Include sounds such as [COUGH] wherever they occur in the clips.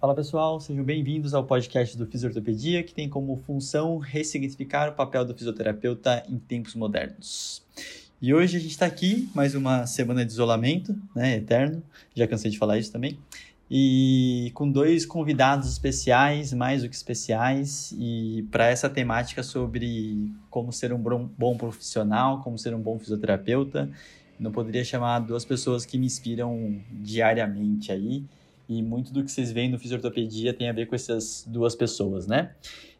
Fala pessoal, sejam bem-vindos ao podcast do Fisiortopedia, que tem como função ressignificar o papel do fisioterapeuta em tempos modernos. E hoje a gente está aqui, mais uma semana de isolamento, né, eterno, já cansei de falar isso também, e com dois convidados especiais, mais do que especiais, e para essa temática sobre como ser um bom, profissional, como ser um bom fisioterapeuta, não poderia chamar duas pessoas que me inspiram diariamente aí, e muito do que vocês veem no Fisiortopedia tem a ver com essas duas pessoas, né?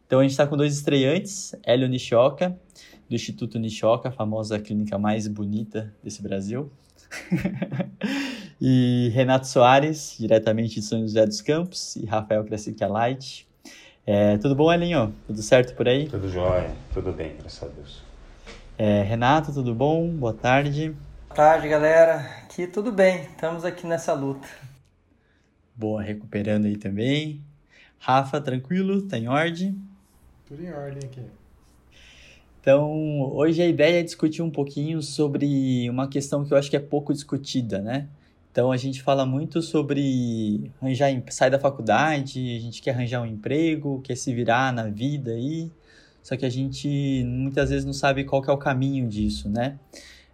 Então a gente está com dois estreantes, Hélio Nishioka, do Instituto Nishioka, a famosa clínica mais bonita desse Brasil. [LAUGHS] e Renato Soares, diretamente de São José dos Campos, e Rafael Cressica Light. É, tudo bom, Elinho? Tudo certo por aí? Tudo jóia, tudo bem, graças a Deus. É, Renato, tudo bom? Boa tarde. Boa tarde, galera. Aqui tudo bem, estamos aqui nessa luta. Boa, recuperando aí também. Rafa, tranquilo? Tá em ordem? Tudo em ordem aqui. Então, hoje a ideia é discutir um pouquinho sobre uma questão que eu acho que é pouco discutida, né? Então, a gente fala muito sobre arranjar, sair da faculdade, a gente quer arranjar um emprego, quer se virar na vida aí, só que a gente muitas vezes não sabe qual que é o caminho disso, né?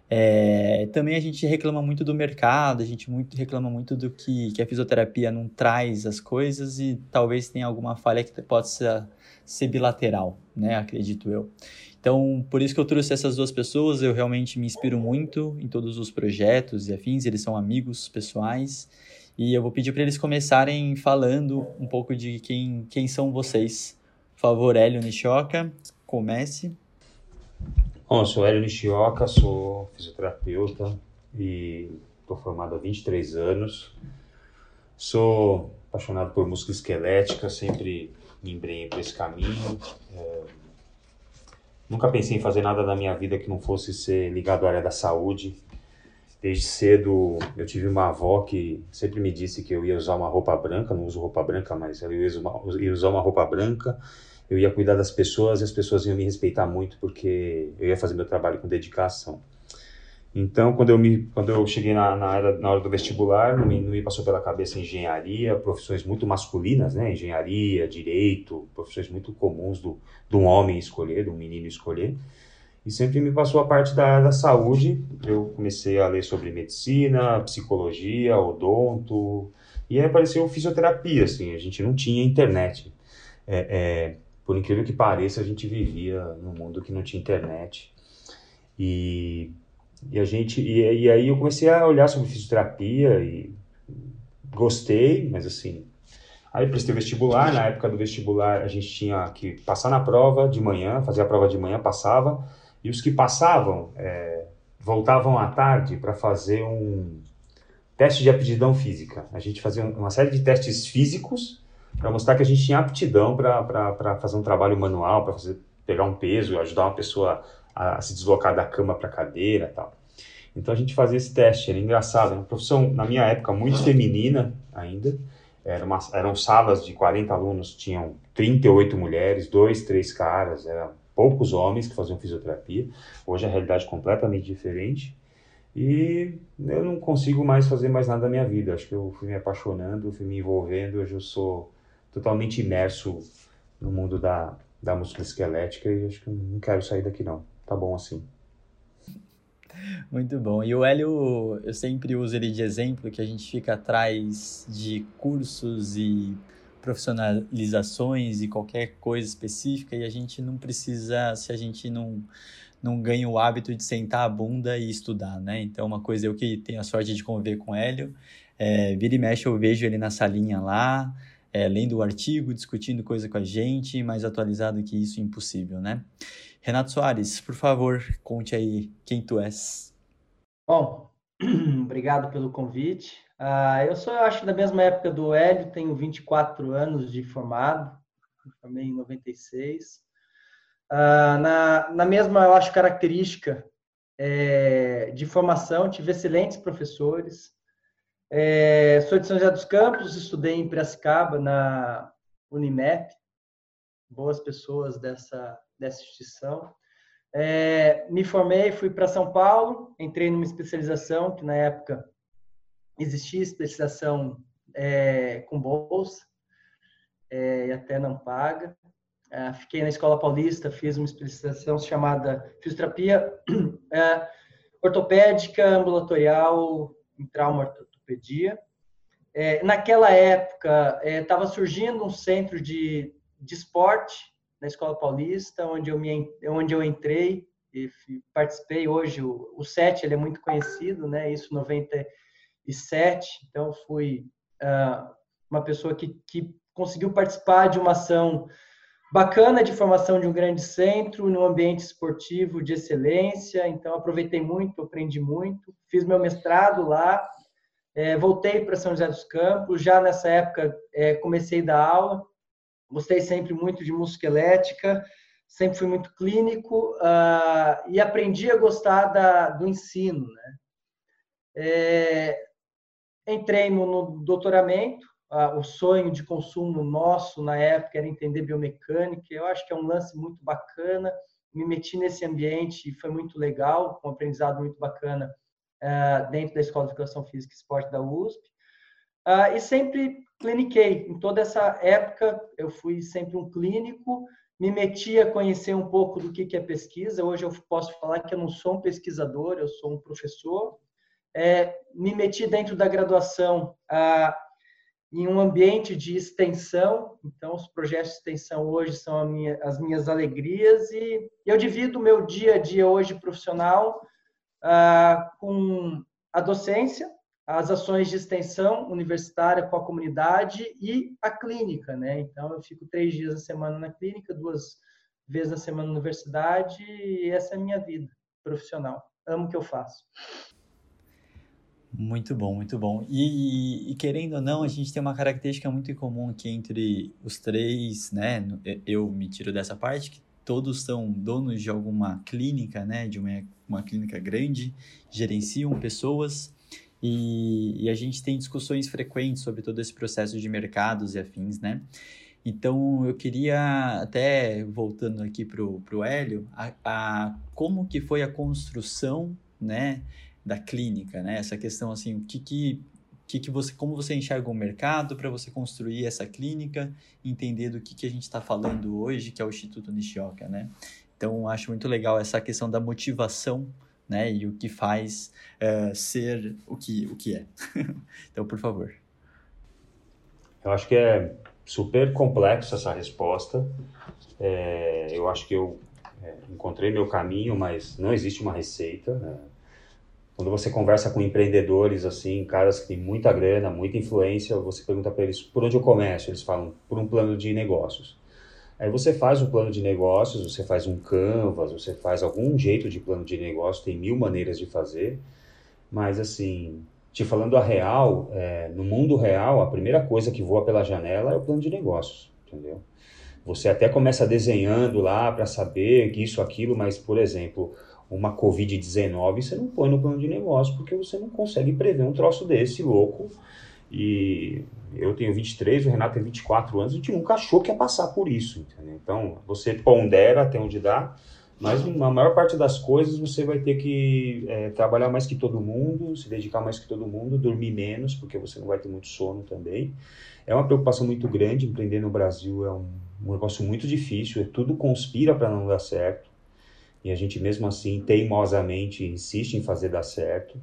É, também a gente reclama muito do mercado, a gente muito, reclama muito do que, que a fisioterapia não traz as coisas e talvez tenha alguma falha que possa ser bilateral, né? Acredito eu. Então, por isso que eu trouxe essas duas pessoas, eu realmente me inspiro muito em todos os projetos e afins, eles são amigos pessoais, e eu vou pedir para eles começarem falando um pouco de quem, quem são vocês. Por favor, Hélio Nishioka, comece. Bom, eu sou Hélio Nishioka, sou fisioterapeuta e estou formado há 23 anos. Sou apaixonado por música esquelética, sempre me embrenhei por esse caminho. É Nunca pensei em fazer nada da minha vida que não fosse ser ligado à área da saúde. Desde cedo eu tive uma avó que sempre me disse que eu ia usar uma roupa branca, não uso roupa branca, mas eu ia usar uma roupa branca, eu ia cuidar das pessoas e as pessoas iam me respeitar muito porque eu ia fazer meu trabalho com dedicação. Então, quando eu, me, quando eu cheguei na, na, era, na hora do vestibular, não me, não me passou pela cabeça engenharia, profissões muito masculinas, né? Engenharia, direito, profissões muito comuns do, do homem escolher, do menino escolher. E sempre me passou a parte da, da saúde. Eu comecei a ler sobre medicina, psicologia, odonto, e aí apareceu fisioterapia, assim, a gente não tinha internet. É, é, por incrível que pareça, a gente vivia num mundo que não tinha internet. E e a gente e, e aí eu comecei a olhar sobre fisioterapia e gostei, mas assim, aí prestei vestibular, na época do vestibular a gente tinha que passar na prova de manhã, fazer a prova de manhã, passava, e os que passavam é, voltavam à tarde para fazer um teste de aptidão física. A gente fazia uma série de testes físicos para mostrar que a gente tinha aptidão para fazer um trabalho manual, para pegar um peso, ajudar uma pessoa a, se deslocar da cama para a cadeira tal. Então a gente fazia esse teste, era engraçado, era uma profissão, na minha época, muito feminina ainda. Era uma, eram salas de 40 alunos, tinham 38 mulheres, dois, três caras, eram poucos homens que faziam fisioterapia. Hoje a realidade é completamente diferente. E eu não consigo mais fazer mais nada da minha vida. Acho que eu fui me apaixonando, fui me envolvendo. Hoje eu sou totalmente imerso no mundo da, da músculo esquelética e acho que não quero sair daqui não tá bom assim. Muito bom. E o Hélio, eu sempre uso ele de exemplo, que a gente fica atrás de cursos e profissionalizações e qualquer coisa específica e a gente não precisa, se a gente não, não ganha o hábito de sentar a bunda e estudar, né? Então, uma coisa, eu que tenho a sorte de conviver com o Hélio, é, vira e mexe eu vejo ele na salinha lá, é, lendo o artigo, discutindo coisa com a gente, mais atualizado que isso, impossível, né? Renato Soares, por favor, conte aí quem tu és. Bom, [CLEARS THROAT] obrigado pelo convite. Uh, eu sou, eu acho, da mesma época do Hélio, tenho 24 anos de formado, formei em 96. Uh, ah, na, na mesma, eu acho, característica é, de formação, tive excelentes professores. É, sou de São José dos Campos, estudei em Piracicaba, na Unimep, boas pessoas dessa, dessa instituição. É, me formei, fui para São Paulo, entrei numa especialização que na época existia especialização é, com bolsa. é, e até não paga. É, fiquei na Escola Paulista, fiz uma especialização chamada fisioterapia [CLEARS THROAT] é, ortopédica ambulatorial em trauma ortopedia. É, naquela época, estava é, surgindo um centro de, de esporte na Escola Paulista, onde eu, me, onde eu entrei e participei. Hoje, o, o SET ele é muito conhecido, né? isso 97, então fui uh, uma pessoa que, que conseguiu participar de uma ação bacana de formação de um grande centro, no ambiente esportivo de excelência. Então, aproveitei muito, aprendi muito. Fiz meu mestrado lá, é, voltei para São José dos Campos. Já nessa época, é, comecei a dar aula. Gostei sempre muito de musculoesquelética, sempre fui muito clínico uh, e aprendi a gostar da, do ensino. Né? É, entrei no, no doutoramento, o sonho de consumo nosso na época era entender biomecânica. Eu acho que é um lance muito bacana. Me meti nesse ambiente e foi muito legal, um aprendizado muito bacana uh, dentro da Escola de Educação Física e Esporte da USP. Uh, e sempre cliniquei. Em toda essa época, eu fui sempre um clínico, me meti a conhecer um pouco do que é pesquisa. Hoje eu posso falar que eu não sou um pesquisador, eu sou um professor. É, me meti dentro da graduação uh, em um ambiente de extensão. Então, os projetos de extensão hoje são minha, as minhas alegrias e eu divido o meu dia a dia hoje profissional ah, com a docência, as ações de extensão universitária com a comunidade e a clínica, né? Então, eu fico três dias na semana na clínica, duas vezes na semana na universidade e essa é a minha vida profissional. Amo o que eu faço. Muito bom, muito bom. E, e, querendo ou não, a gente tem uma característica muito comum aqui entre os três, né? Eu me tiro dessa parte, que todos são donos de alguma clínica, né? De uma, uma clínica grande, gerenciam pessoas. E, e a gente tem discussões frequentes sobre todo esse processo de mercados e afins, né? Então, eu queria, até voltando aqui para o Hélio, a, a, como que foi a construção, né? da clínica, né? Essa questão assim, o que que, que, que você, como você enxerga o mercado para você construir essa clínica, entender do que que a gente está falando hoje, que é o Instituto Nishioka, né? Então, acho muito legal essa questão da motivação, né? E o que faz uh, ser o que, o que é. [LAUGHS] então, por favor. Eu acho que é super complexo essa resposta. É, eu acho que eu é, encontrei meu caminho, mas não existe uma receita. Né? Quando você conversa com empreendedores, assim, caras que têm muita grana, muita influência, você pergunta para eles por onde eu começo? Eles falam por um plano de negócios. Aí você faz um plano de negócios, você faz um canvas, você faz algum jeito de plano de negócio, tem mil maneiras de fazer, mas assim, te falando a real, é, no mundo real, a primeira coisa que voa pela janela é o plano de negócios, entendeu? Você até começa desenhando lá para saber isso, aquilo, mas, por exemplo, uma Covid-19, você não põe no plano de negócio, porque você não consegue prever um troço desse louco. E eu tenho 23, o Renato tem 24 anos, a gente nunca achou que ia passar por isso. Entendeu? Então, você pondera até onde dá, mas na maior parte das coisas você vai ter que é, trabalhar mais que todo mundo, se dedicar mais que todo mundo, dormir menos, porque você não vai ter muito sono também. É uma preocupação muito grande, empreender no Brasil é um, um negócio muito difícil, é tudo conspira para não dar certo e a gente mesmo assim teimosamente insiste em fazer dar certo.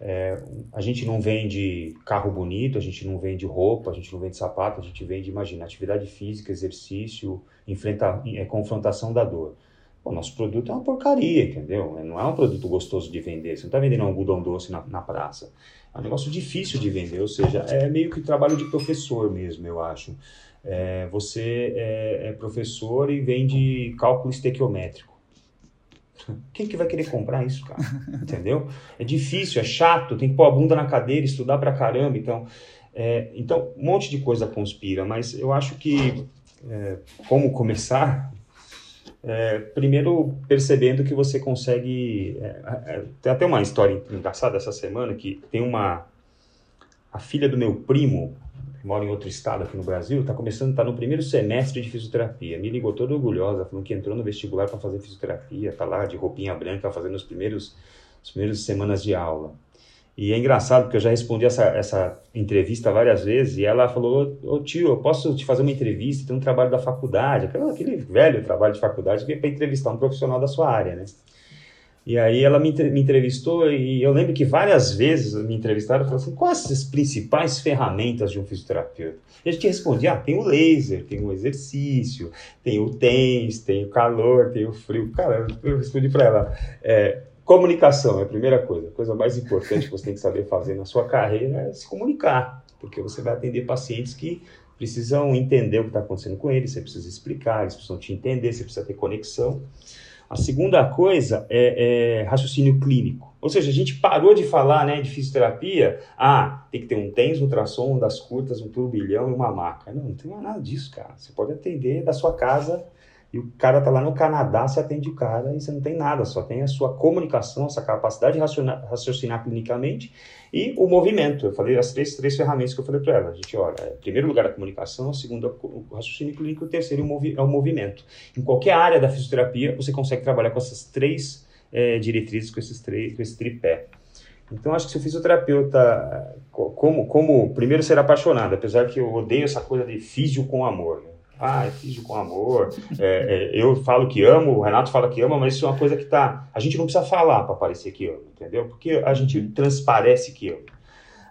É, a gente não vende carro bonito, a gente não vende roupa, a gente não vende sapato, a gente vende, imagina, atividade física, exercício, enfrenta, é, confrontação da dor. O nosso produto é uma porcaria, entendeu? Não é um produto gostoso de vender. Você não está vendendo algodão doce na, na praça. É um negócio difícil de vender, ou seja, é meio que trabalho de professor mesmo, eu acho. É, você é, é professor e vende cálculo estequiométrico. Quem que vai querer comprar isso, cara? [LAUGHS] Entendeu? É difícil, é chato, tem que pôr a bunda na cadeira, estudar pra caramba. Então, é, então um monte de coisa conspira, mas eu acho que é, como começar? É, primeiro percebendo que você consegue. É, é, tem até uma história engraçada essa semana que tem uma. A filha do meu primo, mora em outro estado aqui no Brasil, está começando, está no primeiro semestre de fisioterapia. Me ligou toda orgulhosa, falando que entrou no vestibular para fazer fisioterapia, está lá de roupinha branca fazendo os primeiros, as primeiras semanas de aula. E é engraçado porque eu já respondi essa, essa entrevista várias vezes e ela falou: Ô tio, eu posso te fazer uma entrevista? Tem um trabalho da faculdade, aquele, aquele velho trabalho de faculdade que é para entrevistar um profissional da sua área, né? E aí ela me, me entrevistou e eu lembro que várias vezes me entrevistaram e falaram assim, quais as principais ferramentas de um fisioterapeuta? E a gente respondia, ah, tem o laser, tem o exercício, tem o TENS, tem o calor, tem o frio. Cara, eu respondi para ela, é, comunicação é a primeira coisa, a coisa mais importante que você tem que saber fazer na sua carreira é se comunicar, porque você vai atender pacientes que precisam entender o que está acontecendo com eles, você precisa explicar, eles precisam te entender, você precisa ter conexão. A segunda coisa é, é, raciocínio clínico. Ou seja, a gente parou de falar né, de fisioterapia. Ah, tem que ter um TENS, um ultrassom, um das curtas, um turbilhão e uma maca. Não, não tem mais nada disso, cara. Você pode atender da sua casa e o cara tá lá no Canadá, você atende o cara e você não tem nada, só tem a sua comunicação, essa capacidade de raciocinar, raciocinar clinicamente e o movimento. Eu falei as três, três ferramentas que eu falei para ela. A gente olha, é, primeiro lugar a comunicação, segundo o raciocínio clínico, o terceiro é o movimento. Em qualquer área da fisioterapia, você consegue trabalhar com essas três é, diretrizes, com esses três, com esse tripé. Então, acho que se o fisioterapeuta, como, como primeiro ser apaixonado, apesar que eu odeio essa coisa de físio com amor, né? Ah, é fiz com amor. É, é, eu falo que amo, o Renato fala que ama, mas isso é uma coisa que tá. A gente não precisa falar para parecer que ama, entendeu? Porque a gente transparece que ama.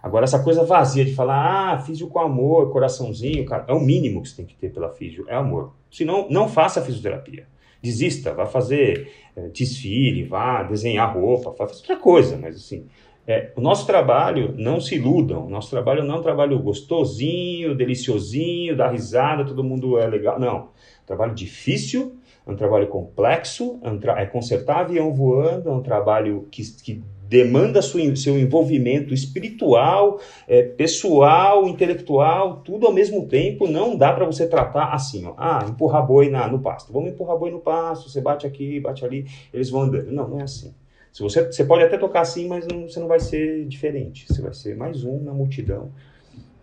Agora, essa coisa vazia de falar, ah, físio com amor, coraçãozinho, cara, é o mínimo que você tem que ter pela físio, é amor. Senão, não faça fisioterapia. Desista, vá fazer é, desfile, vá desenhar roupa, faça outra coisa, mas assim, é, o nosso trabalho, não se iludam, o nosso trabalho não é um trabalho gostosinho, deliciosinho, dá risada, todo mundo é legal. Não. É um trabalho difícil, é um trabalho complexo, é, um tra é consertar avião voando, é um trabalho que, que demanda seu envolvimento espiritual, é, pessoal, intelectual, tudo ao mesmo tempo. Não dá para você tratar assim, ó, ah, empurrar boi na, no pasto. Vamos empurrar boi no pasto, você bate aqui, bate ali, eles vão andando. Não, não é assim. Se você, você pode até tocar assim, mas não, você não vai ser diferente. Você vai ser mais um na multidão.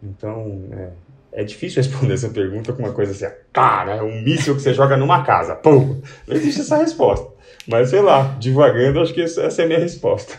Então, é, é difícil responder essa pergunta com uma coisa assim, cara, é um míssil que você joga numa casa. Pum! Não existe essa resposta. Mas sei lá, devagando, acho que essa é a minha resposta.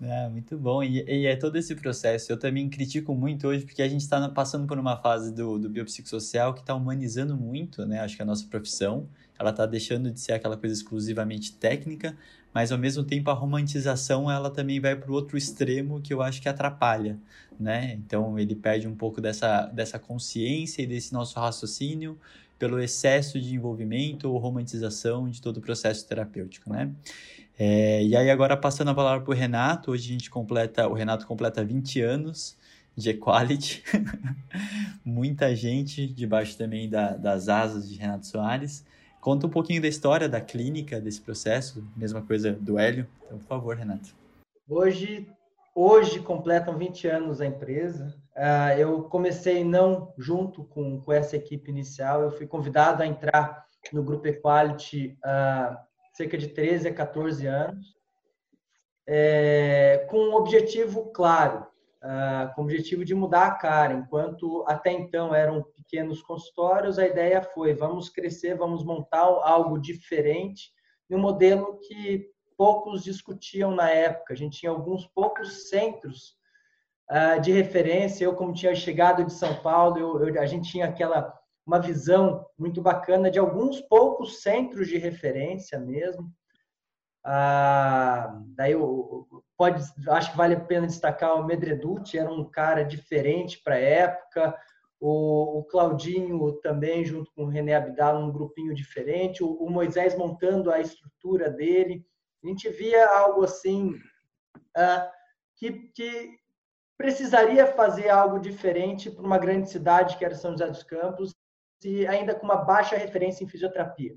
É, [LAUGHS] muito bom. E, e, é todo esse processo. Eu também critico muito hoje, porque a gente está passando por uma fase do, do biopsicossocial que está humanizando muito, né? Acho que a nossa profissão. Ela está deixando de ser aquela coisa exclusivamente técnica mas ao mesmo tempo a romantização ela também vai para o outro extremo que eu acho que atrapalha, né? Então ele perde um pouco dessa, dessa consciência e desse nosso raciocínio pelo excesso de envolvimento ou romantização de todo o processo terapêutico, né? É, e aí agora passando a palavra para o Renato, hoje a gente completa, o Renato completa 20 anos de Equality, [LAUGHS] muita gente debaixo também da, das asas de Renato Soares, Conta um pouquinho da história da clínica, desse processo, mesma coisa do Hélio. Então, por favor, Renato. Hoje, hoje completam 20 anos a empresa. Uh, eu comecei não junto com, com essa equipe inicial, eu fui convidado a entrar no Grupo Equality há uh, cerca de 13 a 14 anos, é, com um objetivo claro, uh, com o objetivo de mudar a cara. Enquanto até então eram pequenos consultórios, a ideia foi: vamos crescer, vamos montar algo diferente, um modelo que poucos discutiam na época. A gente tinha alguns poucos centros uh, de referência. Eu, como tinha chegado de São Paulo, eu, eu, a gente tinha aquela uma visão muito bacana de alguns poucos centros de referência mesmo. Ah, daí eu, pode, acho que vale a pena destacar o Medreduti, era um cara diferente para a época. O, Claudinho também, junto com o René Abdala, um grupinho diferente. O, Moisés montando a estrutura dele. A gente via algo assim ah, que, que precisaria fazer algo diferente para uma grande cidade que era São José dos Campos e ainda com uma baixa referência em fisioterapia.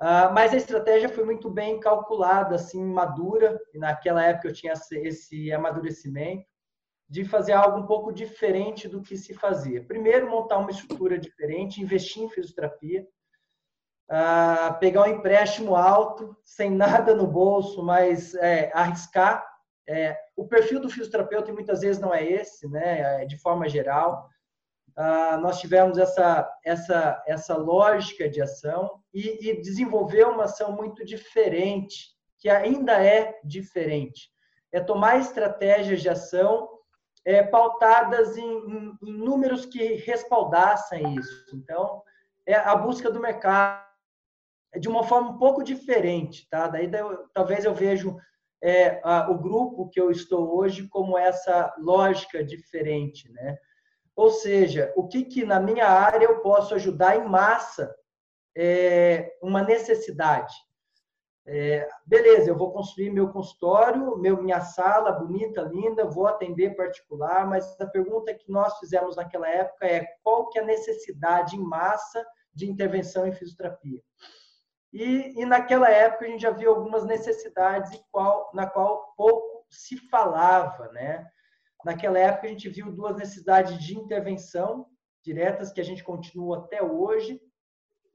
Uh, mas a estratégia foi muito bem calculada, assim, madura, e naquela época eu tinha esse amadurecimento de fazer algo um pouco diferente do que se fazia. Primeiro, montar uma estrutura diferente, investir em fisioterapia, uh, pegar um empréstimo alto, sem nada no bolso, mas é, arriscar. É, o perfil do fisioterapeuta muitas vezes não é esse, né, é, de forma geral. Uh, nós tivemos essa, essa, essa lógica de ação e, e desenvolver uma ação muito diferente, que ainda é diferente. é tomar estratégias de ação é, pautadas em, em, números que respaldassem isso. Então, é a busca do mercado de uma forma um pouco diferente, tá? Daí talvez eu vejo é, a, o grupo que eu estou hoje como essa lógica diferente, né? Ou seja, o que, que na minha área eu posso ajudar em massa é, uma necessidade. É, beleza, eu vou construir meu consultório, meu, minha sala bonita, linda, vou atender particular, mas a pergunta que nós fizemos naquela época é qual que é a necessidade em massa de intervenção em fisioterapia? E, e naquela época a gente já viu algumas necessidades qual, na qual pouco se falava, né? Naquela época a gente viu duas necessidades de intervenção diretas que a gente continua até hoje,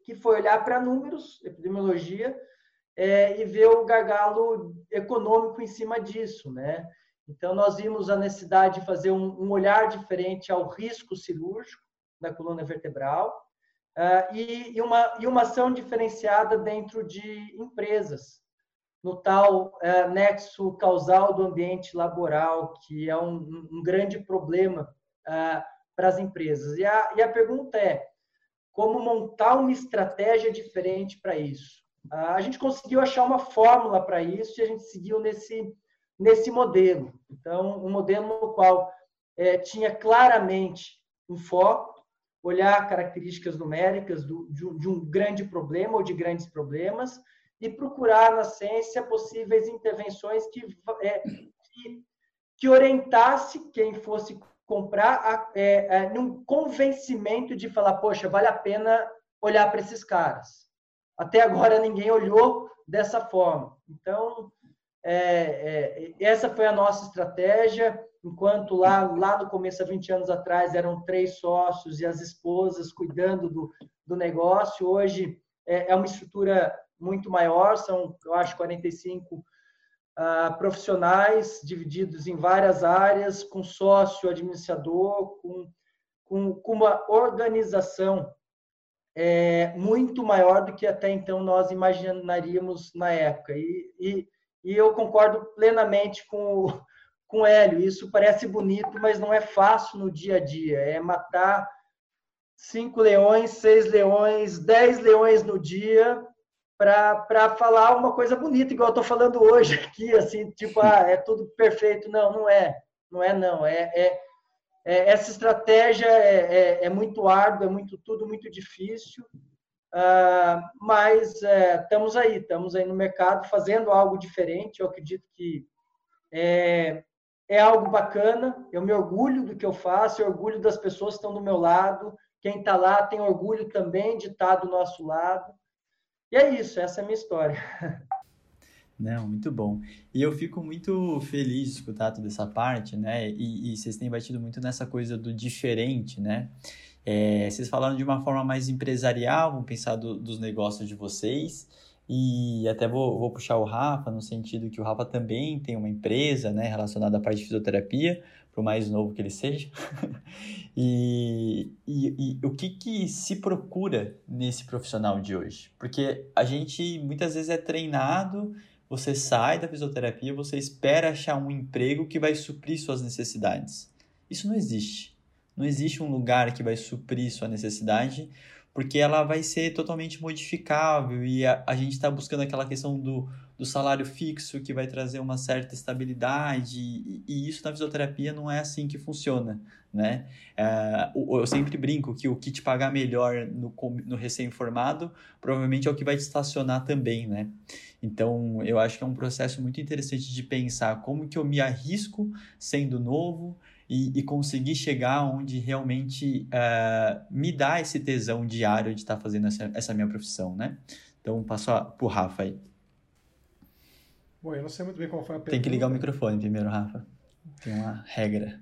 que foi olhar para números, epidemiologia, é, e ver o gargalo econômico em cima disso, né? Então nós vimos a necessidade de fazer um, um olhar diferente ao risco cirúrgico da coluna vertebral uh, e, e, uma, e uma ação diferenciada dentro de empresas, no tal uh, nexo causal do ambiente laboral, que é um, um grande problema uh, para as empresas. E a, e a pergunta é, como montar uma estratégia diferente para isso? A gente conseguiu achar uma fórmula para isso e a gente seguiu nesse, nesse modelo. Então, um modelo no qual é, tinha claramente um foco, olhar características numéricas do, de, um, de, um grande problema ou de grandes problemas e procurar na ciência possíveis intervenções que, é, que, que, orientasse quem fosse comprar a, é, é, num convencimento de falar, poxa, vale a pena olhar para esses caras. Até agora ninguém olhou dessa forma. Então, é, é, essa foi a nossa estratégia enquanto lá, lá no começo, há 20 anos atrás, eram três sócios e as esposas cuidando do, do negócio, hoje é, é uma estrutura muito maior, são, eu acho, 45 uh, ah, profissionais divididos em várias áreas, com sócio, administrador, com, com, com uma organização é, muito maior do que até então nós imaginaríamos na época. E, e, e eu concordo plenamente com o com hélio. Isso parece bonito, mas não é fácil no dia a dia. É matar cinco leões, seis leões, dez leões no dia para falar uma coisa bonita, igual eu estou falando hoje aqui, assim, tipo, ah, é tudo perfeito. Não, não é. Não é, não. É, é, é essa estratégia é, é, é, muito árdua, é muito tudo muito difícil, uh, mas é, estamos aí, estamos aí no mercado fazendo algo diferente. Eu acredito que é, é algo bacana, eu me orgulho do que eu faço, eu orgulho das pessoas que estão do meu lado, quem está lá tem orgulho também de estar tá do nosso lado. E é isso, essa é a minha história. [LAUGHS] Não, muito bom. E eu fico muito feliz de escutar toda essa parte, né? E, e vocês têm batido muito nessa coisa do diferente, né? É, vocês falaram de uma forma mais empresarial, vamos pensar do, dos negócios de vocês. E até vou, vou puxar o Rafa, no sentido que o Rafa também tem uma empresa né, relacionada à parte de fisioterapia, por mais novo que ele seja. [LAUGHS] e, e, e, o que, que se procura nesse profissional de hoje? Porque a gente muitas vezes é treinado, você sai da fisioterapia, você espera achar um emprego que vai suprir suas necessidades. Isso não existe. Não existe um lugar que vai suprir sua necessidade porque ela vai ser totalmente modificável e a, a gente está buscando aquela questão do, do salário fixo que vai trazer uma certa estabilidade e, e isso na fisioterapia não é assim que funciona, né? É, eu sempre brinco que o que te pagar melhor no, no recém-formado provavelmente é o que vai te estacionar também, né? Então, eu acho que é um processo muito interessante de pensar como que eu me arrisco sendo novo, e, e conseguir chegar onde realmente uh, me dá esse tesão diário de estar tá fazendo essa, essa minha profissão, né? Então, passo para o Rafa aí. Bom, eu não sei muito bem qual foi a pergunta. Tem que ligar o microfone primeiro, Rafa. Tem uma regra.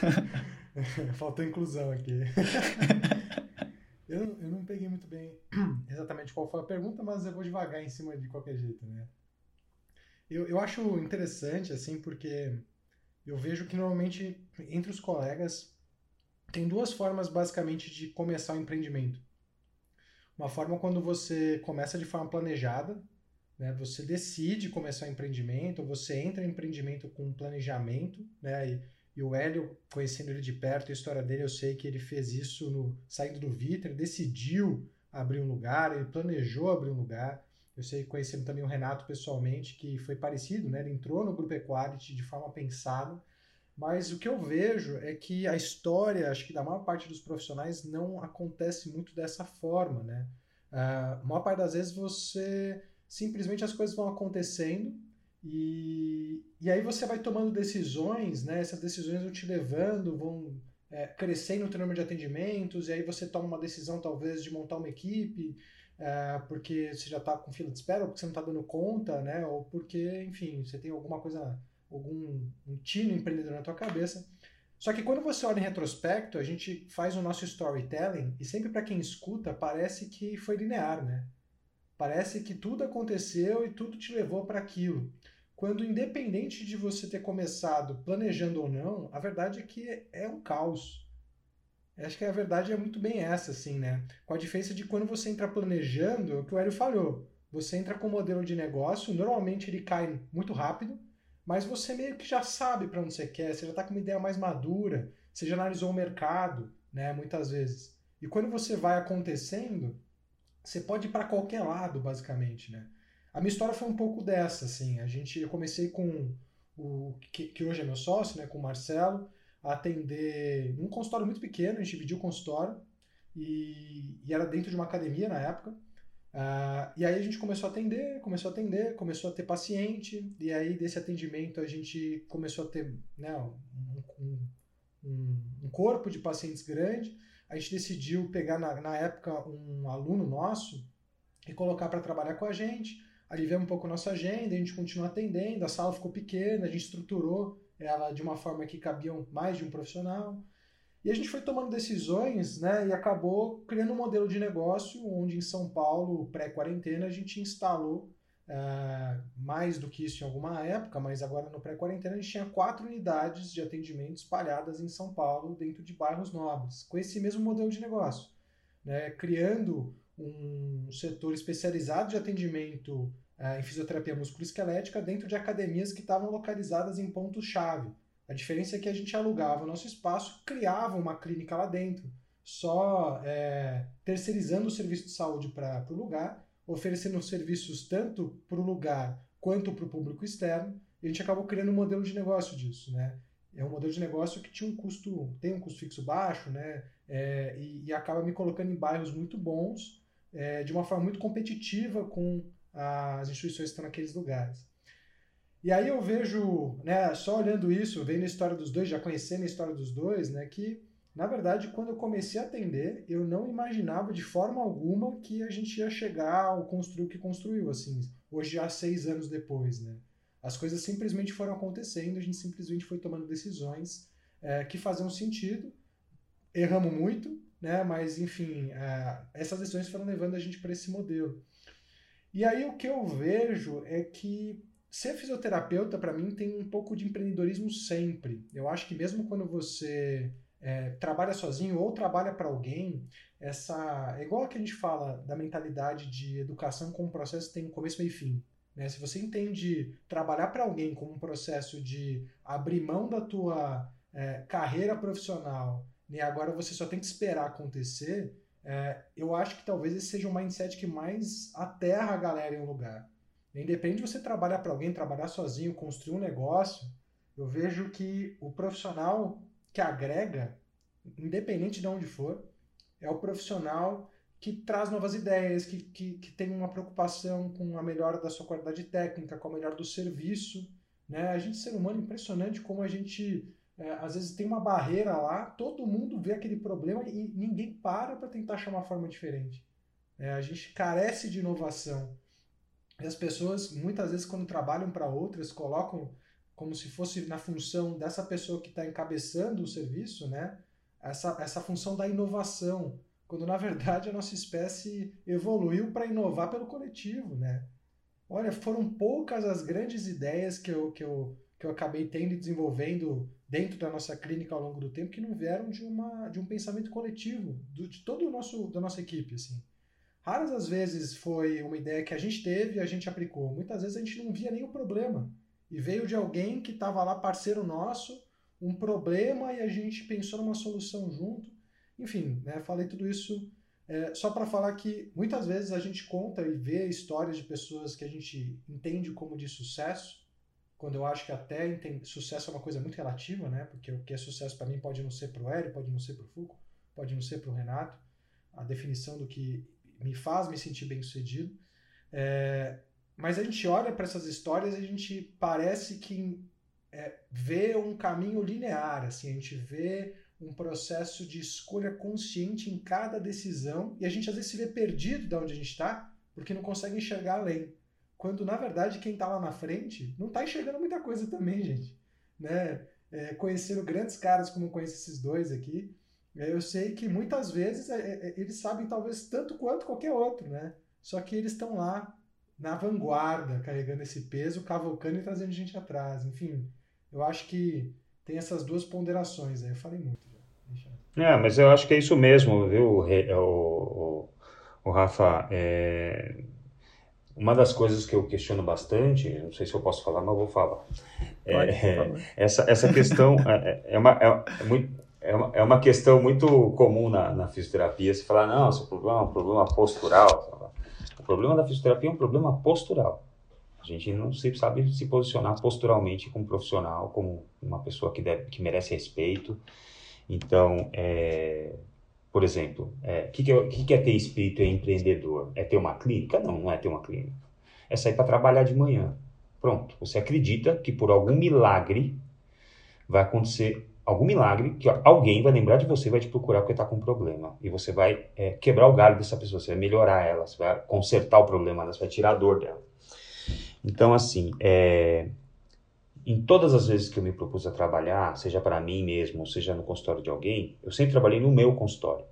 [LAUGHS] [LAUGHS] Faltou inclusão aqui. [LAUGHS] eu, eu não peguei muito bem [CLEARS THROAT] exatamente qual foi a pergunta, mas eu vou devagar em cima de qualquer jeito, né? Eu, eu acho interessante, assim, porque eu vejo que normalmente entre os colegas tem duas formas basicamente de começar o empreendimento. Uma forma quando você começa de forma planejada, né? Você decide começar um empreendimento, você entra em empreendimento com planejamento, né? E, e o Hélio, conhecendo ele de perto, a história dele, eu sei que ele fez isso no saindo do Vitra, decidiu abrir um lugar, ele planejou abrir um lugar. Eu sei, conhecendo também o Renato pessoalmente, que foi parecido, né? Ele entrou no Grupo Equality de forma pensada, mas o que eu vejo é que a história, acho que da maior parte dos profissionais, não acontece muito dessa forma, né? Uh, a maior parte das vezes você simplesmente as coisas vão acontecendo e, e aí você vai tomando decisões, né? Essas decisões vão te levando, vão é, crescendo o número de atendimentos, e aí você toma uma decisão talvez de montar uma equipe, é, porque você já está com fila de espera, ou porque você não está dando conta, né? Ou porque, enfim, você tem alguma coisa, algum um tino empreendedor na tua cabeça. Só que quando você olha em retrospecto, a gente faz o nosso storytelling e sempre para quem escuta parece que foi linear, né? Parece que tudo aconteceu e tudo te levou para aquilo. Quando, independente de você ter começado planejando ou não, a verdade é que é um caos. Acho que a verdade é muito bem essa, assim, né? Com a diferença de quando você entra planejando, é o que o Hélio falou. Você entra com um modelo de negócio, normalmente ele cai muito rápido, mas você meio que já sabe para onde você quer, você já está com uma ideia mais madura, você já analisou o mercado, né? Muitas vezes. E quando você vai acontecendo, você pode ir para qualquer lado, basicamente, né? A minha história foi um pouco dessa, assim. A gente, eu comecei com o que, que hoje é meu sócio, né, com o Marcelo, a atender um consultório muito pequeno, a gente dividiu o consultório e, e era dentro de uma academia na época. Uh, e aí a gente começou a atender, começou a atender, começou a ter paciente, e aí desse atendimento a gente começou a ter né, um, um, um corpo de pacientes grande a gente decidiu pegar na, na época um aluno nosso e colocar para trabalhar com a gente, aliviar um pouco nossa agenda, a gente continuou atendendo, a sala ficou pequena, a gente estruturou ela de uma forma que cabiam mais de um profissional. E a gente foi tomando decisões né, e acabou criando um modelo de negócio onde em São Paulo, pré-quarentena, a gente instalou Uh, mais do que isso em alguma época, mas agora no pré-quarentena a gente tinha quatro unidades de atendimento espalhadas em São Paulo, dentro de bairros nobres, com esse mesmo modelo de negócio, né? criando um setor especializado de atendimento uh, em fisioterapia musculoesquelética dentro de academias que estavam localizadas em pontos-chave. A diferença é que a gente alugava o nosso espaço, criava uma clínica lá dentro, só é, terceirizando o serviço de saúde para o lugar oferecendo serviços tanto para o lugar quanto para o público externo, a gente acabou criando um modelo de negócio disso, né? É um modelo de negócio que tinha um custo, tem um custo fixo baixo, né? É, e, e, acaba me colocando em bairros muito bons, é, de uma forma muito competitiva com as instituições que estão naqueles lugares. E aí eu vejo, né, só olhando isso, vendo a história dos dois, já conhecendo a história dos dois, né, que na verdade, quando eu comecei a atender, eu não imaginava de forma alguma que a gente ia chegar ao construir o que construiu, assim, hoje já seis anos depois, né? As coisas simplesmente foram acontecendo, a gente simplesmente foi tomando decisões é, que faziam sentido, erramos muito, né? Mas, enfim, é, essas decisões foram levando a gente para esse modelo. E aí o que eu vejo é que ser fisioterapeuta, para mim, tem um pouco de empreendedorismo sempre. Eu acho que mesmo quando você é, trabalha sozinho ou trabalha para alguém, essa é igual a que a gente fala da mentalidade de educação como um processo que tem começo, meio e fim. Né? Se você entende trabalhar para alguém como um processo de abrir mão da tua é, carreira profissional e né? agora você só tem que esperar acontecer, é, eu acho que talvez esse seja um mindset que mais aterra a galera em um lugar. Independente de você trabalhar para alguém, trabalhar sozinho, construir um negócio, eu vejo que o profissional que agrega, independente de onde for, é o profissional que traz novas ideias, que, que, que tem uma preocupação com a melhora da sua qualidade técnica, com a melhora do serviço. Né? A gente, ser humano, é impressionante como a gente, é, às vezes, tem uma barreira lá, todo mundo vê aquele problema e ninguém para para tentar achar uma forma diferente. É, a gente carece de inovação. E as pessoas, muitas vezes, quando trabalham para outras, colocam como se fosse na função dessa pessoa que está encabeçando o serviço, né? Essa, essa função da inovação, quando na verdade a nossa espécie evoluiu para inovar pelo coletivo, né? Olha, foram poucas as grandes ideias que eu, que eu, que eu acabei tendo e desenvolvendo dentro da nossa clínica ao longo do tempo que não vieram de, uma, de um pensamento coletivo, do, de todo o nosso da nossa equipe, assim. Raras as vezes foi uma ideia que a gente teve e a gente aplicou. Muitas vezes a gente não via nenhum problema. E veio de alguém que estava lá, parceiro nosso, um problema e a gente pensou numa solução junto. Enfim, né, falei tudo isso é, só para falar que muitas vezes a gente conta e vê histórias de pessoas que a gente entende como de sucesso, quando eu acho que até sucesso é uma coisa muito relativa, né? Porque o que é sucesso para mim pode não ser para o Hélio, pode não ser para o Foucault, pode não ser para o Renato. A definição do que me faz me sentir bem sucedido. É, mas a gente olha para essas histórias e a gente parece que é, vê um caminho linear, assim, a gente vê um processo de escolha consciente em cada decisão e a gente às vezes se vê perdido de onde a gente está porque não consegue enxergar além. Quando na verdade quem está lá na frente não está enxergando muita coisa também, [LAUGHS] gente. Né? É, conhecendo grandes caras como conheço esses dois aqui, é, eu sei que muitas vezes é, é, eles sabem talvez tanto quanto qualquer outro, né? Só que eles estão lá na vanguarda, carregando esse peso, cavalcando e trazendo gente atrás. Enfim, eu acho que tem essas duas ponderações aí. Eu falei muito. É, mas eu acho que é isso mesmo, viu, o, o, o Rafa? É... Uma das coisas que eu questiono bastante, não sei se eu posso falar, mas eu vou falar. É, [LAUGHS] essa, essa questão é, é, uma, é, muito, é, uma, é uma questão muito comum na, na fisioterapia. Você falar, não, seu problema é um problema postural. O problema da fisioterapia é um problema postural. A gente não se, sabe se posicionar posturalmente como profissional, como uma pessoa que, deve, que merece respeito. Então, é, por exemplo, o é, que, que, é, que, que é ter espírito empreendedor? É ter uma clínica? Não, não é ter uma clínica. É sair para trabalhar de manhã. Pronto. Você acredita que por algum milagre vai acontecer algum milagre que alguém vai lembrar de você vai te procurar porque está com um problema. E você vai é, quebrar o galho dessa pessoa, você vai melhorar ela, você vai consertar o problema dela, você vai tirar a dor dela. Então, assim, é, em todas as vezes que eu me propus a trabalhar, seja para mim mesmo, seja no consultório de alguém, eu sempre trabalhei no meu consultório.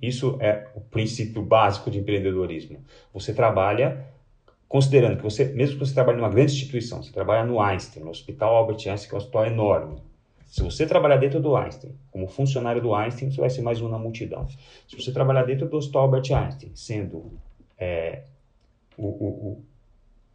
Isso é o princípio básico de empreendedorismo. Você trabalha considerando que você, mesmo que você trabalhe numa grande instituição, você trabalha no Einstein, no Hospital Albert Einstein, que é um hospital enorme. Se você trabalhar dentro do Einstein, como funcionário do Einstein, você vai ser mais um na multidão. Se você trabalhar dentro do Albert Einstein, sendo é, o, o,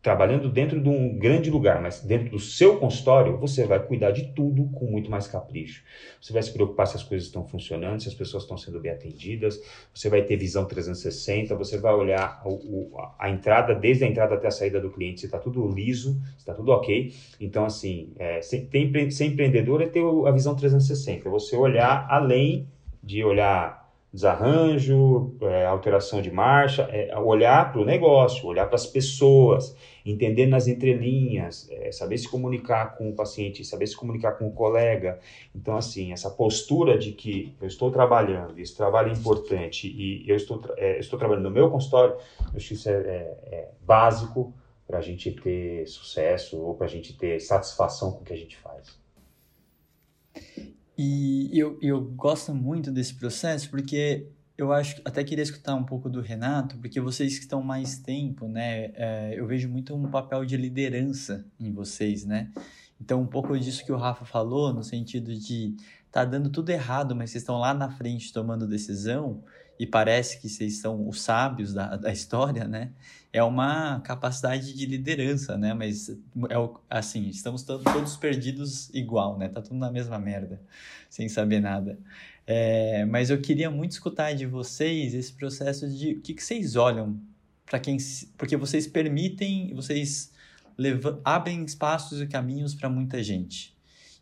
trabalhando dentro de um grande lugar, mas dentro do seu consultório, você vai cuidar de tudo com muito mais capricho. Você vai se preocupar se as coisas estão funcionando, se as pessoas estão sendo bem atendidas, você vai ter visão 360, você vai olhar o, a entrada, desde a entrada até a saída do cliente, se está tudo liso, se está tudo ok. Então, assim, é, ser, ser empreendedor é ter a visão 360, é você olhar além de olhar desarranjo, é, alteração de marcha, é olhar para o negócio, olhar para as pessoas, entender nas entrelinhas, é, saber se comunicar com o paciente, saber se comunicar com o colega. Então, assim, essa postura de que eu estou trabalhando, esse trabalho é importante e eu estou, é, estou trabalhando no meu consultório, eu acho que isso é, é, é básico para a gente ter sucesso ou para a gente ter satisfação com o que a gente faz. E eu, eu gosto muito desse processo porque eu acho até queria escutar um pouco do Renato, porque vocês que estão mais tempo, né? É, eu vejo muito um papel de liderança em vocês, né? Então, um pouco disso que o Rafa falou, no sentido de tá dando tudo errado, mas vocês estão lá na frente tomando decisão e parece que vocês são os sábios da, da história, né? É uma capacidade de liderança, né? Mas é o, assim, estamos todos, perdidos igual, né? Tá tudo na mesma merda, sem saber nada. É, mas eu queria muito escutar de vocês esse processo de o que, que vocês olham para quem, porque vocês permitem, vocês abrem espaços e caminhos para muita gente.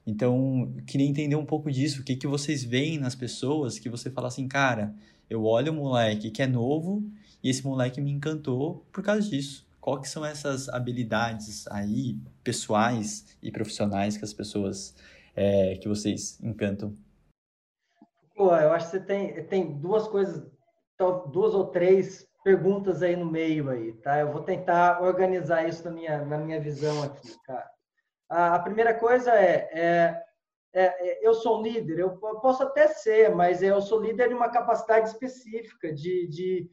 Então, queria entender um pouco disso, o que, que vocês veem nas pessoas que você fala assim, cara, eu olho o moleque que é novo e esse moleque me encantou por causa disso. Qual que são essas habilidades aí, pessoais e profissionais que as pessoas, é, que vocês encantam? Pô, eu acho que você tem, tem duas coisas, duas ou três perguntas aí no meio aí, tá? Eu vou tentar organizar isso na minha, na minha visão aqui, cara. A, a primeira coisa é, é é, é, eu sou líder, eu, posso até ser, mas eu sou líder de uma capacidade específica, de, de,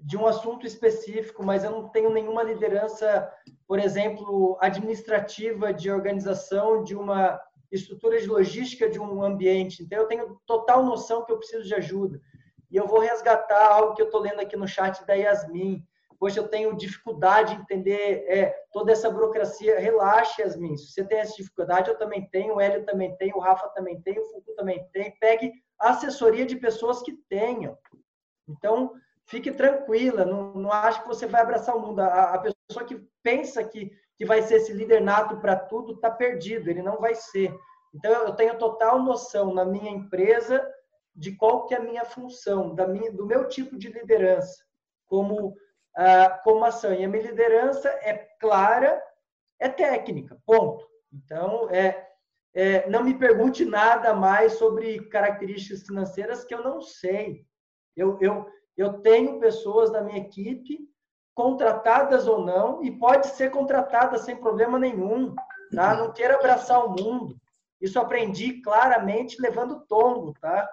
de um assunto específico, mas eu não tenho nenhuma liderança, por exemplo, administrativa de organização de uma estrutura de logística de um ambiente. Então, eu tenho total noção que eu preciso de ajuda. E eu vou resgatar algo que eu estou lendo aqui no chat da Yasmin. Poxa, eu tenho dificuldade em entender é, toda essa burocracia. Relaxe, Yasmin. Se você tem essa dificuldade, eu também tenho, o Hélio também tem, o Rafa também tem, o Fuku também tem. Pegue assessoria de pessoas que tenham. Então, fique tranquila, não, não acho que você vai abraçar o mundo. A, a pessoa que pensa que, que vai ser esse líder nato para tudo está perdido, ele não vai ser. Então, eu tenho total noção na minha empresa de qual que é a minha função, da minha, do meu tipo de liderança como, ah, como ação. E a minha liderança é clara, é técnica, ponto. Então, é, é, não me pergunte nada mais sobre características financeiras que eu não sei. Eu, eu, eu tenho pessoas da minha equipe, contratadas ou não, e pode ser contratada sem problema nenhum. Tá? Não quero abraçar o mundo. Isso aprendi claramente levando tombo, tá?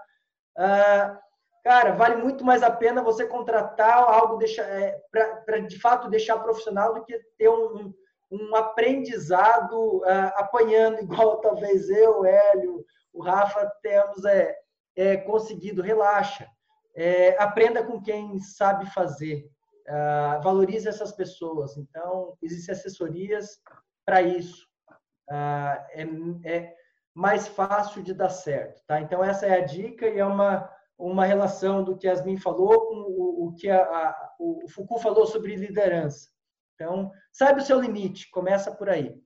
Ah, cara, vale muito mais a pena você contratar algo é, para de fato deixar profissional do que ter um, um aprendizado ah, apanhando, [LAUGHS] igual talvez eu, o Hélio, o Rafa temos é, é conseguido. Relaxa. É, aprenda com quem sabe fazer. Uh, valorize essas pessoas. Então, existem assessorias para isso. Uh, é, é, mais fácil de dar certo. Tá? Então, essa é a dica e é uma, uma relação do que a Yasmin falou com o, o que a, a, o Foucault falou sobre liderança. Então, sabe o seu limite, começa por aí.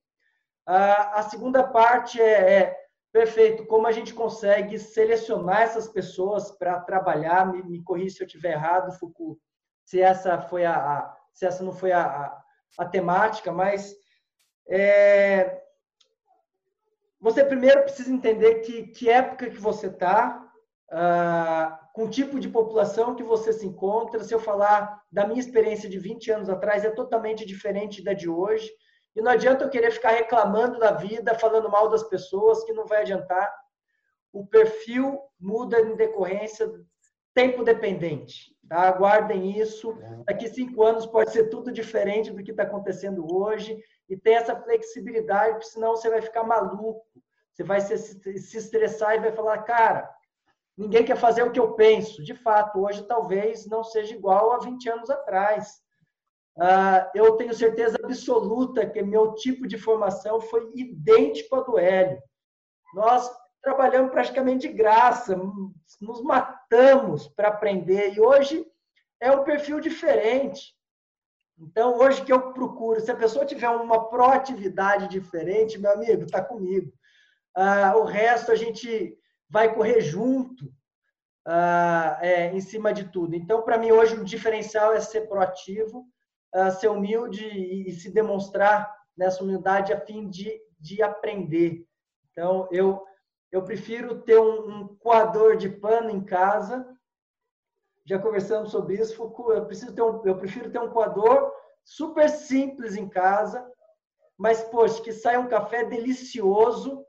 A, a segunda parte é, é Perfeito. Como a gente consegue selecionar essas pessoas para trabalhar? Me, me corrija se eu estiver errado, Foucault, se essa foi a, a se essa não foi a, a, a temática, mas é, você primeiro precisa entender que, que época que você está, uh, com o tipo de população que você se encontra. Se eu falar da minha experiência de 20 anos atrás, é totalmente diferente da de hoje. E não adianta eu querer ficar reclamando da vida, falando mal das pessoas, que não vai adiantar. O perfil muda em decorrência tempo dependente. Tá? Aguardem isso. Daqui cinco anos pode ser tudo diferente do que está acontecendo hoje. E tem essa flexibilidade, porque senão você vai ficar maluco. Você vai se, se estressar e vai falar, cara, ninguém quer fazer o que eu penso. De fato, hoje talvez não seja igual a 20 anos atrás. Uh, eu tenho certeza absoluta que meu tipo de formação foi idêntico ao do Hélio. Nós trabalhamos praticamente de graça, nos matamos para aprender, e hoje é um perfil diferente. Então, hoje que eu procuro, se a pessoa tiver uma proatividade diferente, meu amigo, está comigo. Uh, o resto a gente vai correr junto uh, é, em cima de tudo. Então, para mim, hoje o diferencial é ser proativo, uh, ser humilde e, e, se demonstrar nessa humildade a fim de, de aprender. Então, eu, eu prefiro ter um, um coador de pano em casa. Já conversamos sobre isso. Eu, preciso ter um, eu prefiro ter um coador super simples em casa, mas, poxa, que saia um café delicioso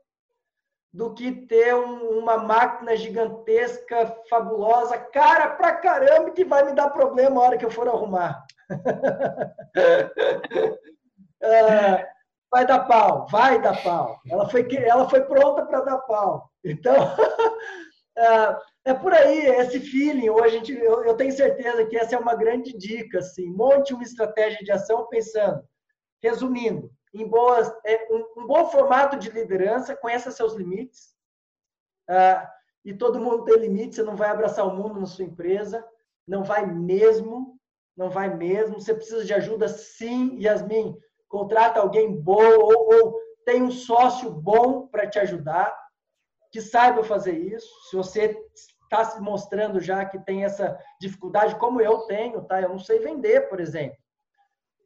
do que ter um, uma máquina gigantesca, fabulosa, cara pra caramba, que vai me dar problema a hora que eu for arrumar. é, [LAUGHS] vai dar pau, vai dar pau. Ela foi, ela foi pronta para dar pau. Então, é, [LAUGHS] é, por aí, esse feeling. Hoje gente, eu, eu, tenho certeza que essa é uma grande dica. Assim, monte uma estratégia de ação pensando, resumindo, em boas, é, um, um, bom formato de liderança, conheça seus limites. Uh, e todo mundo tem limites, você não vai abraçar o mundo na sua empresa, não vai mesmo, não vai mesmo. Você precisa de ajuda, sim, Yasmin. Contrata alguém bom ou, ou tem um sócio bom para te ajudar, que saiba fazer isso. Se você está se mostrando já que tem essa dificuldade, como eu tenho, tá? Eu não sei vender, por exemplo.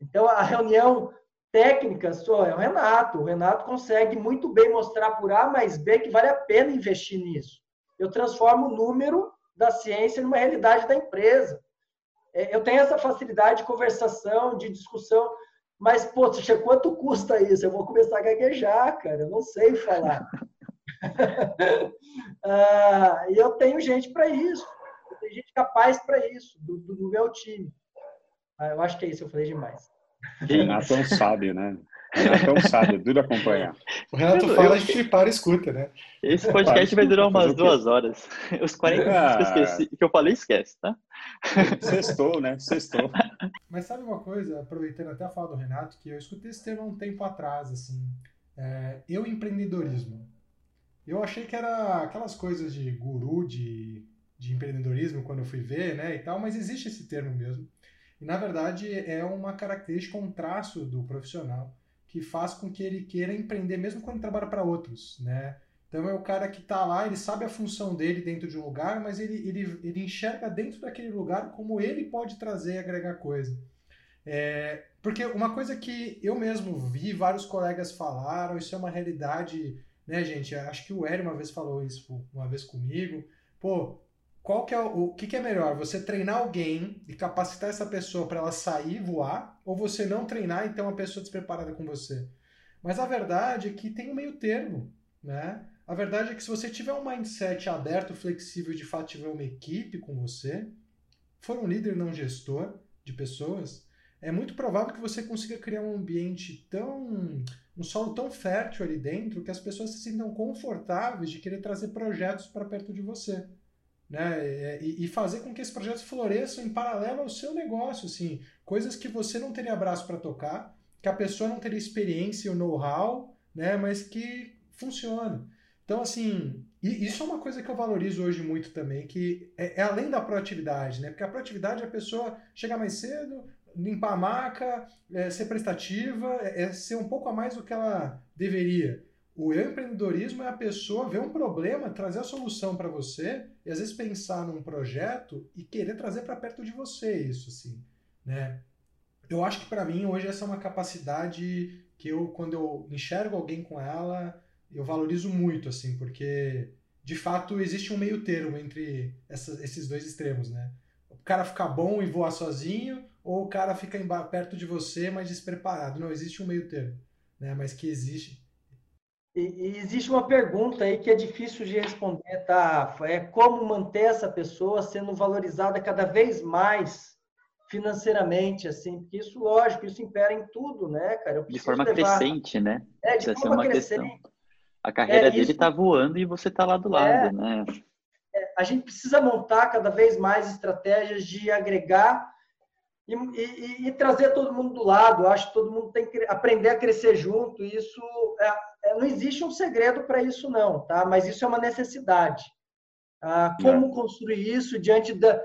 Então, a reunião técnica só é o Renato. O Renato consegue muito bem mostrar por A mais B que vale a pena investir nisso. Eu transformo o número da ciência numa realidade da empresa. É, eu tenho essa facilidade de conversação, de discussão, mas, poxa, quanto custa isso? Eu vou começar a gaguejar, cara, eu não sei falar. [LAUGHS] ah, e eu tenho gente para isso, eu tenho gente capaz para isso, do, do, meu time. Ah, eu acho que é isso, eu falei demais. [LAUGHS] Renato é um sábio, né? Renato sabe, é duro acompanhar. O Renato eu, fala, eu, a gente para e escuta, né? Esse podcast vai durar umas duas horas. [LAUGHS] Os 40 minutos que eu ah. esqueci, que eu falei, esquece, tá? [LAUGHS] Sextou, né? Sextou. Mas sabe uma coisa, aproveitando até a fala do Renato, que eu escutei esse termo há um tempo atrás, assim, é, eu empreendedorismo. Eu achei que era aquelas coisas de guru de, de empreendedorismo quando eu fui ver, né, e tal, mas existe esse termo mesmo. E na verdade é uma característica, um traço do profissional que faz com que ele queira empreender mesmo quando trabalha para outros, né? Então é o cara que está lá, ele sabe a função dele dentro de um lugar, mas ele, ele, ele enxerga dentro daquele lugar como ele pode trazer e agregar coisa. É, porque uma coisa que eu mesmo vi, vários colegas falaram, isso é uma realidade, né, gente? Acho que o Hélio uma vez falou isso uma vez comigo. Pô, qual que é o, que, que é melhor? Você treinar alguém e capacitar essa pessoa para ela sair voar, ou você não treinar e ter uma pessoa despreparada com você? Mas a verdade é que tem um meio termo, né? A verdade é que se você tiver um mindset aberto, flexível, de fato tiver uma equipe com você, for um líder não gestor de pessoas, é muito provável que você consiga criar um ambiente tão. um solo tão fértil ali dentro que as pessoas se sintam confortáveis de querer trazer projetos para perto de você. Né? E, fazer com que esses projetos floresçam em paralelo ao seu negócio, assim, coisas que você não teria braço para tocar, que a pessoa não teria experiência ou know-how, né? mas que funciona. Então, assim, isso é uma coisa que eu valorizo hoje muito também, que é, é além da proatividade, né? Porque a proatividade é a pessoa chegar mais cedo, limpar a maca, é, ser prestativa, é, é, ser um pouco a mais do que ela deveria. O empreendedorismo é a pessoa ver um problema, trazer a solução para você e às vezes pensar num projeto e querer trazer para perto de você isso, assim, né? Eu acho que para mim hoje essa é uma capacidade que eu, quando eu enxergo alguém com ela, eu valorizo muito, assim, porque de fato existe um meio termo entre essa, esses dois extremos, né? O cara ficar bom e voar sozinho, ou o cara fica perto de você, mas despreparado. Não, existe um meio termo, né? Mas que existe. E, existe uma pergunta aí que é difícil de responder, tá? É como manter essa pessoa sendo valorizada cada vez mais financeiramente, assim, porque isso, lógico, isso impera em tudo, né, cara? de forma levar... crescente, né? É, de Precisa forma crescente. Questão. A carreira é, dele está voando e você está lá do lado, é, né? É, a gente precisa montar cada vez mais estratégias de agregar e, e, e, trazer todo mundo do lado. Eu acho que todo mundo tem que aprender a crescer junto. Isso é, não existe um segredo para isso, não, tá? Mas isso é uma necessidade. Ah, como é. construir isso diante da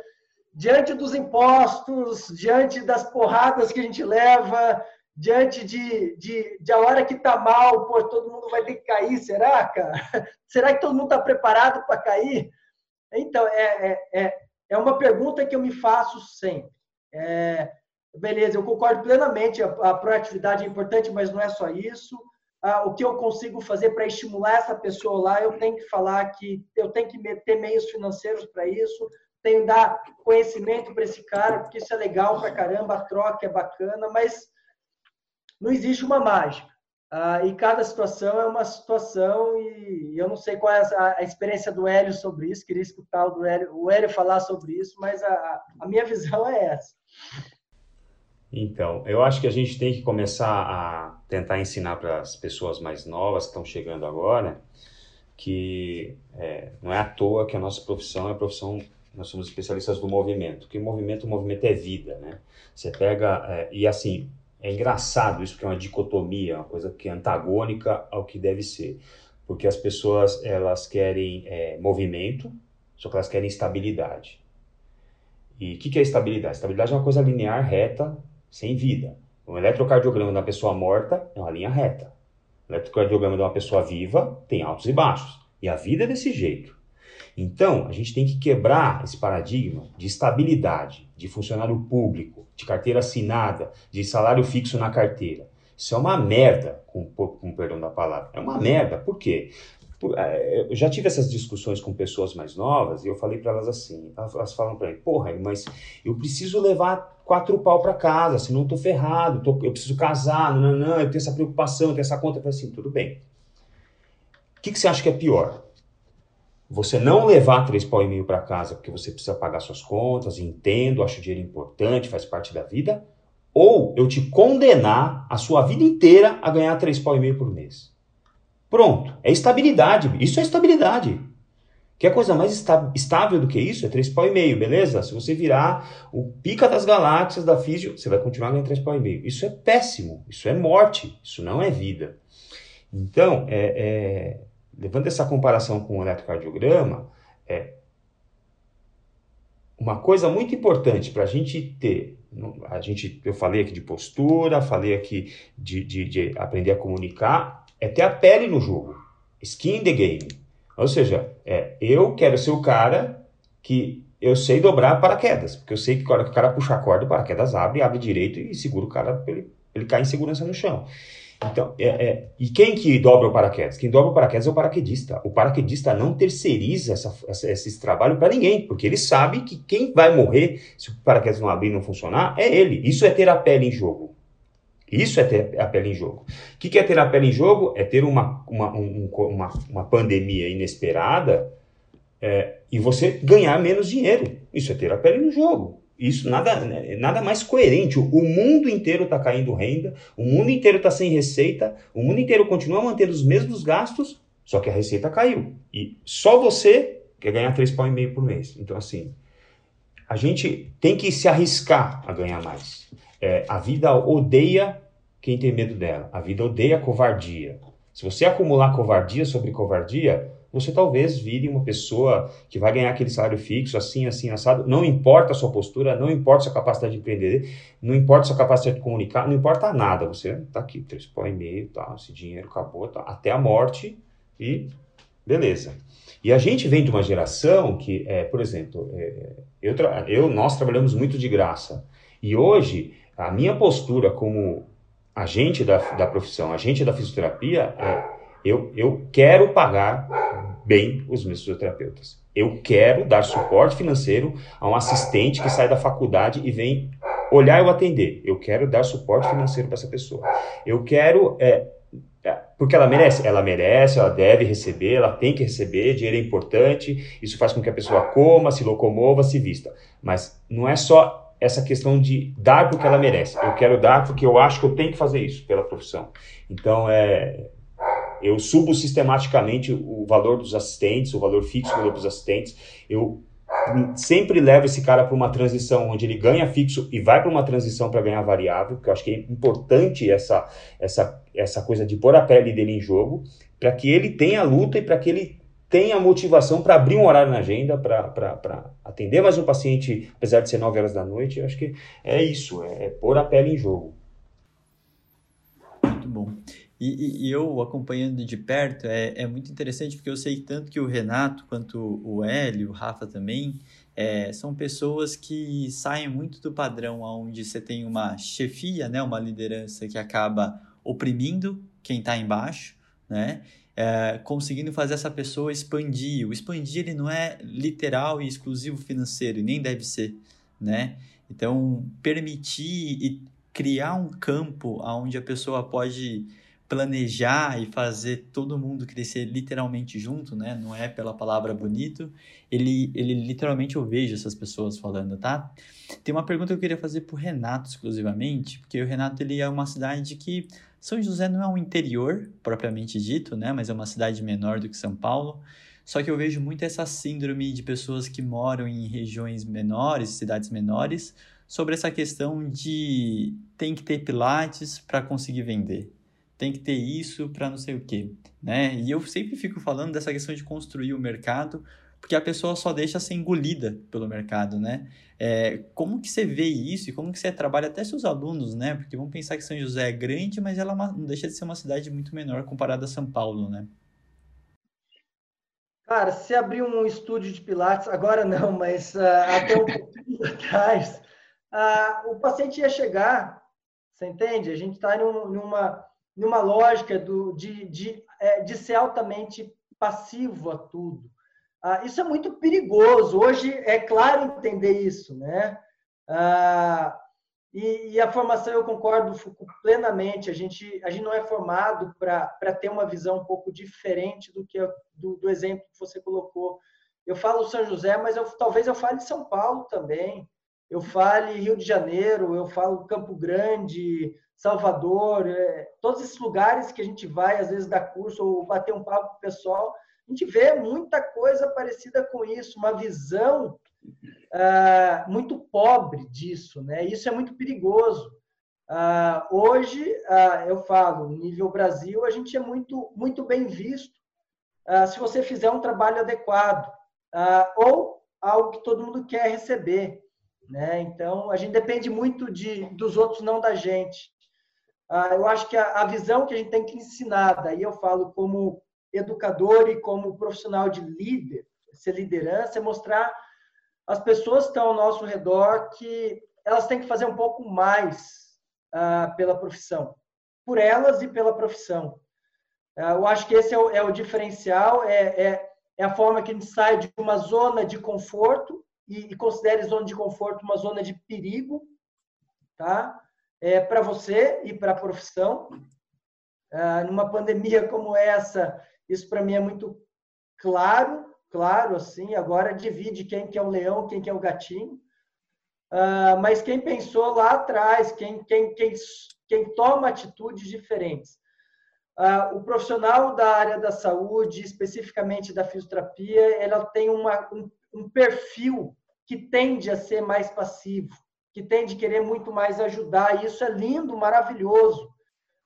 diante dos impostos, diante das porradas que a gente leva, diante de, de, de a hora que tá mal, pô, todo mundo vai ter que cair, será, cara? [LAUGHS] Será que todo mundo está preparado para cair? Então, é, é, é, é uma pergunta que eu me faço sempre. É, beleza, eu concordo plenamente, a, a proatividade é importante, mas não é só isso. Ah, o que eu consigo fazer para estimular essa pessoa lá, eu tenho que falar que eu tenho que ter meios financeiros para isso, tenho que dar conhecimento para esse cara, porque isso é legal para caramba, a troca é bacana, mas não existe uma mágica. Ah, e cada situação é uma situação e eu não sei qual é a, experiência do Hélio sobre isso, queria escutar o, Hélio, o Hélio falar sobre isso, mas a, a minha [LAUGHS] visão é essa. Então, eu acho que a gente tem que começar a tentar ensinar para as pessoas mais novas que estão chegando agora que é, não é à toa que a nossa profissão é a profissão, nós somos especialistas do movimento, porque movimento, o movimento é vida, né? Você pega, é, e assim, é engraçado isso, porque é uma dicotomia, uma coisa que é antagônica ao que deve ser. Porque as pessoas, elas querem é, movimento, só que elas querem estabilidade. E o que, que é estabilidade? Estabilidade é uma coisa linear, reta, sem vida. Um eletrocardiograma de uma pessoa morta é uma linha reta. O eletrocardiograma de uma pessoa viva tem altos e baixos. E a vida é desse jeito. Então, a gente tem que quebrar esse paradigma de estabilidade, de funcionário público, de carteira assinada, de salário fixo na carteira. Isso é uma merda, com, com perdão da palavra. É uma merda. Por quê? É, eu já tive essas discussões com pessoas mais novas e eu falei para elas assim, elas falam para mim, porra, mas eu preciso levar quatro pau para casa, senão eu tô ferrado, tô, eu preciso casar, não, não, eu tenho essa preocupação, eu tenho essa conta, eu falei assim, tudo bem. O que, que você acha que é pior? Você não levar três pau e meio para casa porque você precisa pagar suas contas, entendo, acho dinheiro importante, faz parte da vida, ou eu te condenar a sua vida inteira a ganhar três pau e meio por mês. Pronto, é estabilidade. Isso é estabilidade. Que coisa mais estável do que isso? É três pau e meio, beleza? Se você virar o pica das galáxias da física, você vai continuar ganhando três pau e meio. Isso é péssimo. Isso é morte. Isso não é vida. Então, é, é, levando essa comparação com o eletrocardiograma, é, uma coisa muito importante para a gente ter, a gente, eu falei aqui de postura, falei aqui de, de, de, aprender a comunicar, é ter a pele no jogo, skin in the game. Ou seja, é, eu quero ser o cara que eu sei dobrar paraquedas, porque eu sei que quando o cara puxa a corda, o paraquedas abre, abre direito e segura o cara para ele, ele cair em segurança no chão. Então, é, é, e quem que dobra o paraquedas? Quem dobra o paraquedas é o paraquedista. O paraquedista não terceiriza essa, essa, esse trabalho para ninguém, porque ele sabe que quem vai morrer se o paraquedas não abrir e não funcionar é ele. Isso é ter a pele em jogo. Isso é ter a pele em jogo. O que, é ter a pele em jogo? É ter uma, uma, um, uma, uma pandemia inesperada é, e você ganhar menos dinheiro. Isso é ter a pele no jogo. Isso nada, nada mais coerente. O mundo inteiro está caindo renda, o mundo inteiro está sem receita, o mundo inteiro continua mantendo os mesmos gastos, só que a receita caiu. E só você quer ganhar três pau e meio por mês. Então, assim, a gente tem que se arriscar a ganhar mais. É, a vida odeia quem tem medo dela. A vida odeia covardia. Se você acumular covardia sobre covardia, você talvez vire uma pessoa que vai ganhar aquele salário fixo, assim, assim, assado. Não importa a sua postura, não importa a sua capacidade de empreender, não importa a sua capacidade de comunicar, não importa nada. Você está aqui, três pau e meio, tá, esse dinheiro acabou, tá, até a morte e beleza. E a gente vem de uma geração que, é, por exemplo, é, eu, eu, nós trabalhamos muito de graça. E hoje, a minha postura como agente da, da profissão, agente da fisioterapia, é eu, eu quero pagar bem os meus fisioterapeutas. Eu quero dar suporte financeiro a um assistente que sai da faculdade e vem olhar e atender. Eu quero dar suporte financeiro para essa pessoa. Eu quero. É, é, porque ela merece, ela merece, ela deve receber, ela tem que receber, dinheiro é importante, isso faz com que a pessoa coma, se locomova, se vista. Mas não é só essa questão de dar porque ela merece. Eu quero dar porque eu acho que eu tenho que fazer isso pela profissão. Então, é, eu subo sistematicamente o valor dos assistentes, o valor fixo do valor dos assistentes. Eu sempre levo esse cara para uma transição onde ele ganha fixo e vai para uma transição para ganhar variável, porque eu acho que é importante essa, essa, essa coisa de pôr a pele dele em jogo, para que ele tenha luta e para que ele tenha motivação para abrir um horário na agenda, para atender mais um paciente, apesar de ser 9 horas da noite. Eu acho que é isso, é, é pôr a pele em jogo. Muito bom. E, e, eu acompanhando de perto é, é muito interessante porque eu sei tanto que o Renato quanto o Hélio, o Rafa também, é, são pessoas que saem muito do padrão onde você tem uma chefia, né, uma liderança que acaba oprimindo quem está embaixo, né, é, conseguindo fazer essa pessoa expandir. O expandir ele não é literal e exclusivo financeiro, e nem deve ser, né? Então, permitir e criar um campo onde a pessoa pode planejar e fazer todo mundo crescer literalmente junto, né? Não é pela palavra bonito. Ele, ele literalmente eu vejo essas pessoas falando, tá? Tem uma pergunta que eu queria fazer pro Renato exclusivamente, porque o Renato ele é uma cidade que São José não é um interior propriamente dito, né? Mas é uma cidade menor do que São Paulo. Só que eu vejo muito essa síndrome de pessoas que moram em regiões menores, cidades menores, sobre essa questão de tem que ter pilates para conseguir vender tem que ter isso para não sei o quê, né? E eu sempre fico falando dessa questão de construir o mercado, porque a pessoa só deixa ser engolida pelo mercado, né? É, como que você vê isso e como que você trabalha até seus alunos, né? Porque vamos pensar que São José é grande, mas ela é não deixa de ser uma cidade muito menor comparada a São Paulo, né? Cara, se abrir um estúdio de pilates, agora não, mas uh, até um pouquinho [LAUGHS] atrás, uh, o paciente ia chegar, você entende? A gente está numa numa lógica do, de, de, é, de ser altamente passivo a tudo. Ah, isso é muito perigoso. Hoje é claro entender isso, né? Ah, e, e, a formação, eu concordo plenamente, a gente, a gente não é formado para ter uma visão um pouco diferente do que do, do, exemplo que você colocou. Eu falo São José, mas eu, talvez eu fale São Paulo também. eu fale Rio de Janeiro, eu falo Campo Grande, Salvador, é, todos esses lugares que a gente vai, às vezes, dar curso ou bater um papo com o pessoal, a gente vê muita coisa parecida com isso, uma visão ah, muito pobre disso, né? Isso é muito perigoso. Ah, hoje, ah, eu falo, nível Brasil, a gente é muito, muito bem visto se você fizer um trabalho adequado ou algo que todo mundo quer receber. Né? Então, a gente depende muito de, dos outros, não da gente. Eu acho que a, a visão que a gente tem que ensinar, daí eu falo como educador e como profissional de líder, ser liderança, é mostrar às pessoas que estão ao nosso redor que elas têm que fazer um pouco mais ah, pela profissão, por elas e pela profissão. Ah, eu acho que esse é o, é o diferencial, é, é, é, a forma que a gente sai de uma zona de conforto e, e considere zona de conforto uma zona de perigo, tá? É, para você e para a profissão. Ah, numa pandemia como essa, isso para mim é muito claro, claro, assim. Agora divide quem que é o leão, quem que é o gatinho. Uh, mas quem pensou lá atrás, quem, quem, quem, quem toma atitudes diferentes. Uh, o profissional da área da saúde, especificamente da fisioterapia, ela tem uma, um, um perfil que tende a ser mais passivo, que tende a querer muito mais ajudar. Isso é lindo, maravilhoso,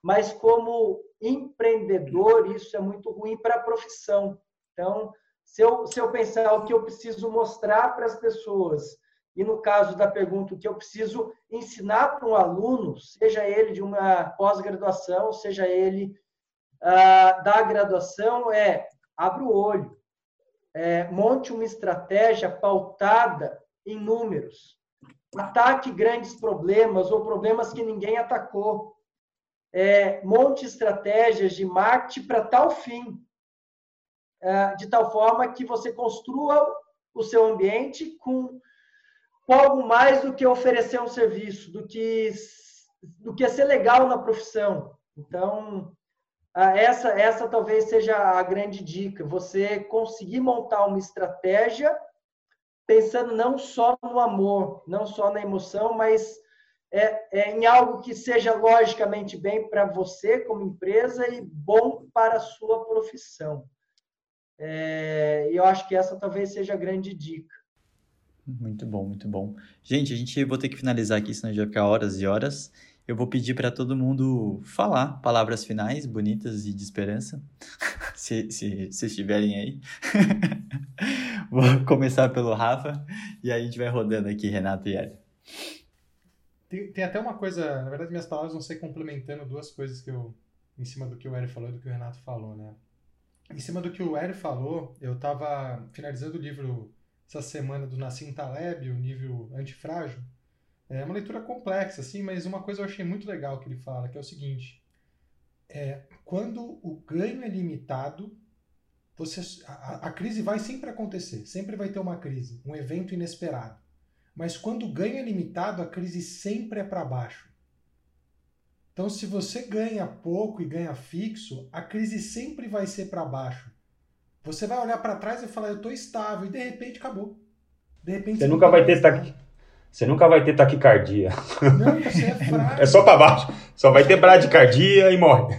mas como empreendedor, isso é muito ruim para a profissão. Então, se eu, se eu pensar o que eu preciso mostrar para as pessoas, e no caso da pergunta, o que eu preciso ensinar para um aluno, seja ele de uma pós-graduação, seja ele ah, da graduação, é abra o olho, é, monte uma estratégia pautada em números, ataque grandes problemas ou problemas que ninguém atacou é, monte estratégias de marketing para tal fim, é, de tal forma que você construa o seu ambiente com, com algo mais do que oferecer um serviço, do que, do que ser legal na profissão. Então, essa, essa talvez seja a grande dica, você conseguir montar uma estratégia pensando não só no amor, não só na emoção, mas é, é em algo que seja logicamente bem para você como empresa e bom para a sua profissão. É, eu acho que essa talvez seja a grande dica. Muito bom, muito bom. Gente, a gente vou ter que finalizar aqui, senão já vai ficar horas e horas. Eu vou pedir para todo mundo falar palavras finais bonitas e de esperança, [LAUGHS] se, se, se estiverem aí. [LAUGHS] vou começar pelo Rafa e aí a gente vai rodando aqui, Renato e Hélio. Tem, tem até uma coisa, na verdade minhas palavras vão ser complementando duas coisas que eu, em cima do que o Hélio falou e do que o Renato falou, né? Em cima do que o Hélio falou, eu estava finalizando o livro essa semana do Nassim Taleb, o nível antifrágil. É uma leitura complexa, assim, mas uma coisa eu achei muito legal que ele fala, que é o seguinte: é, quando o ganho é limitado, você, a, a crise vai sempre acontecer, sempre vai ter uma crise, um evento inesperado. Mas quando o ganho é limitado, a crise sempre é para baixo. Então, se você ganha pouco e ganha fixo, a crise sempre vai ser para baixo. Você vai olhar para trás e falar, eu estou estável, e de repente acabou. De repente, você, você nunca vai ter taqui... Você nunca vai ter taquicardia. Não, você é [LAUGHS] frágil. É só para baixo. Só vai ter bradicardia e morre.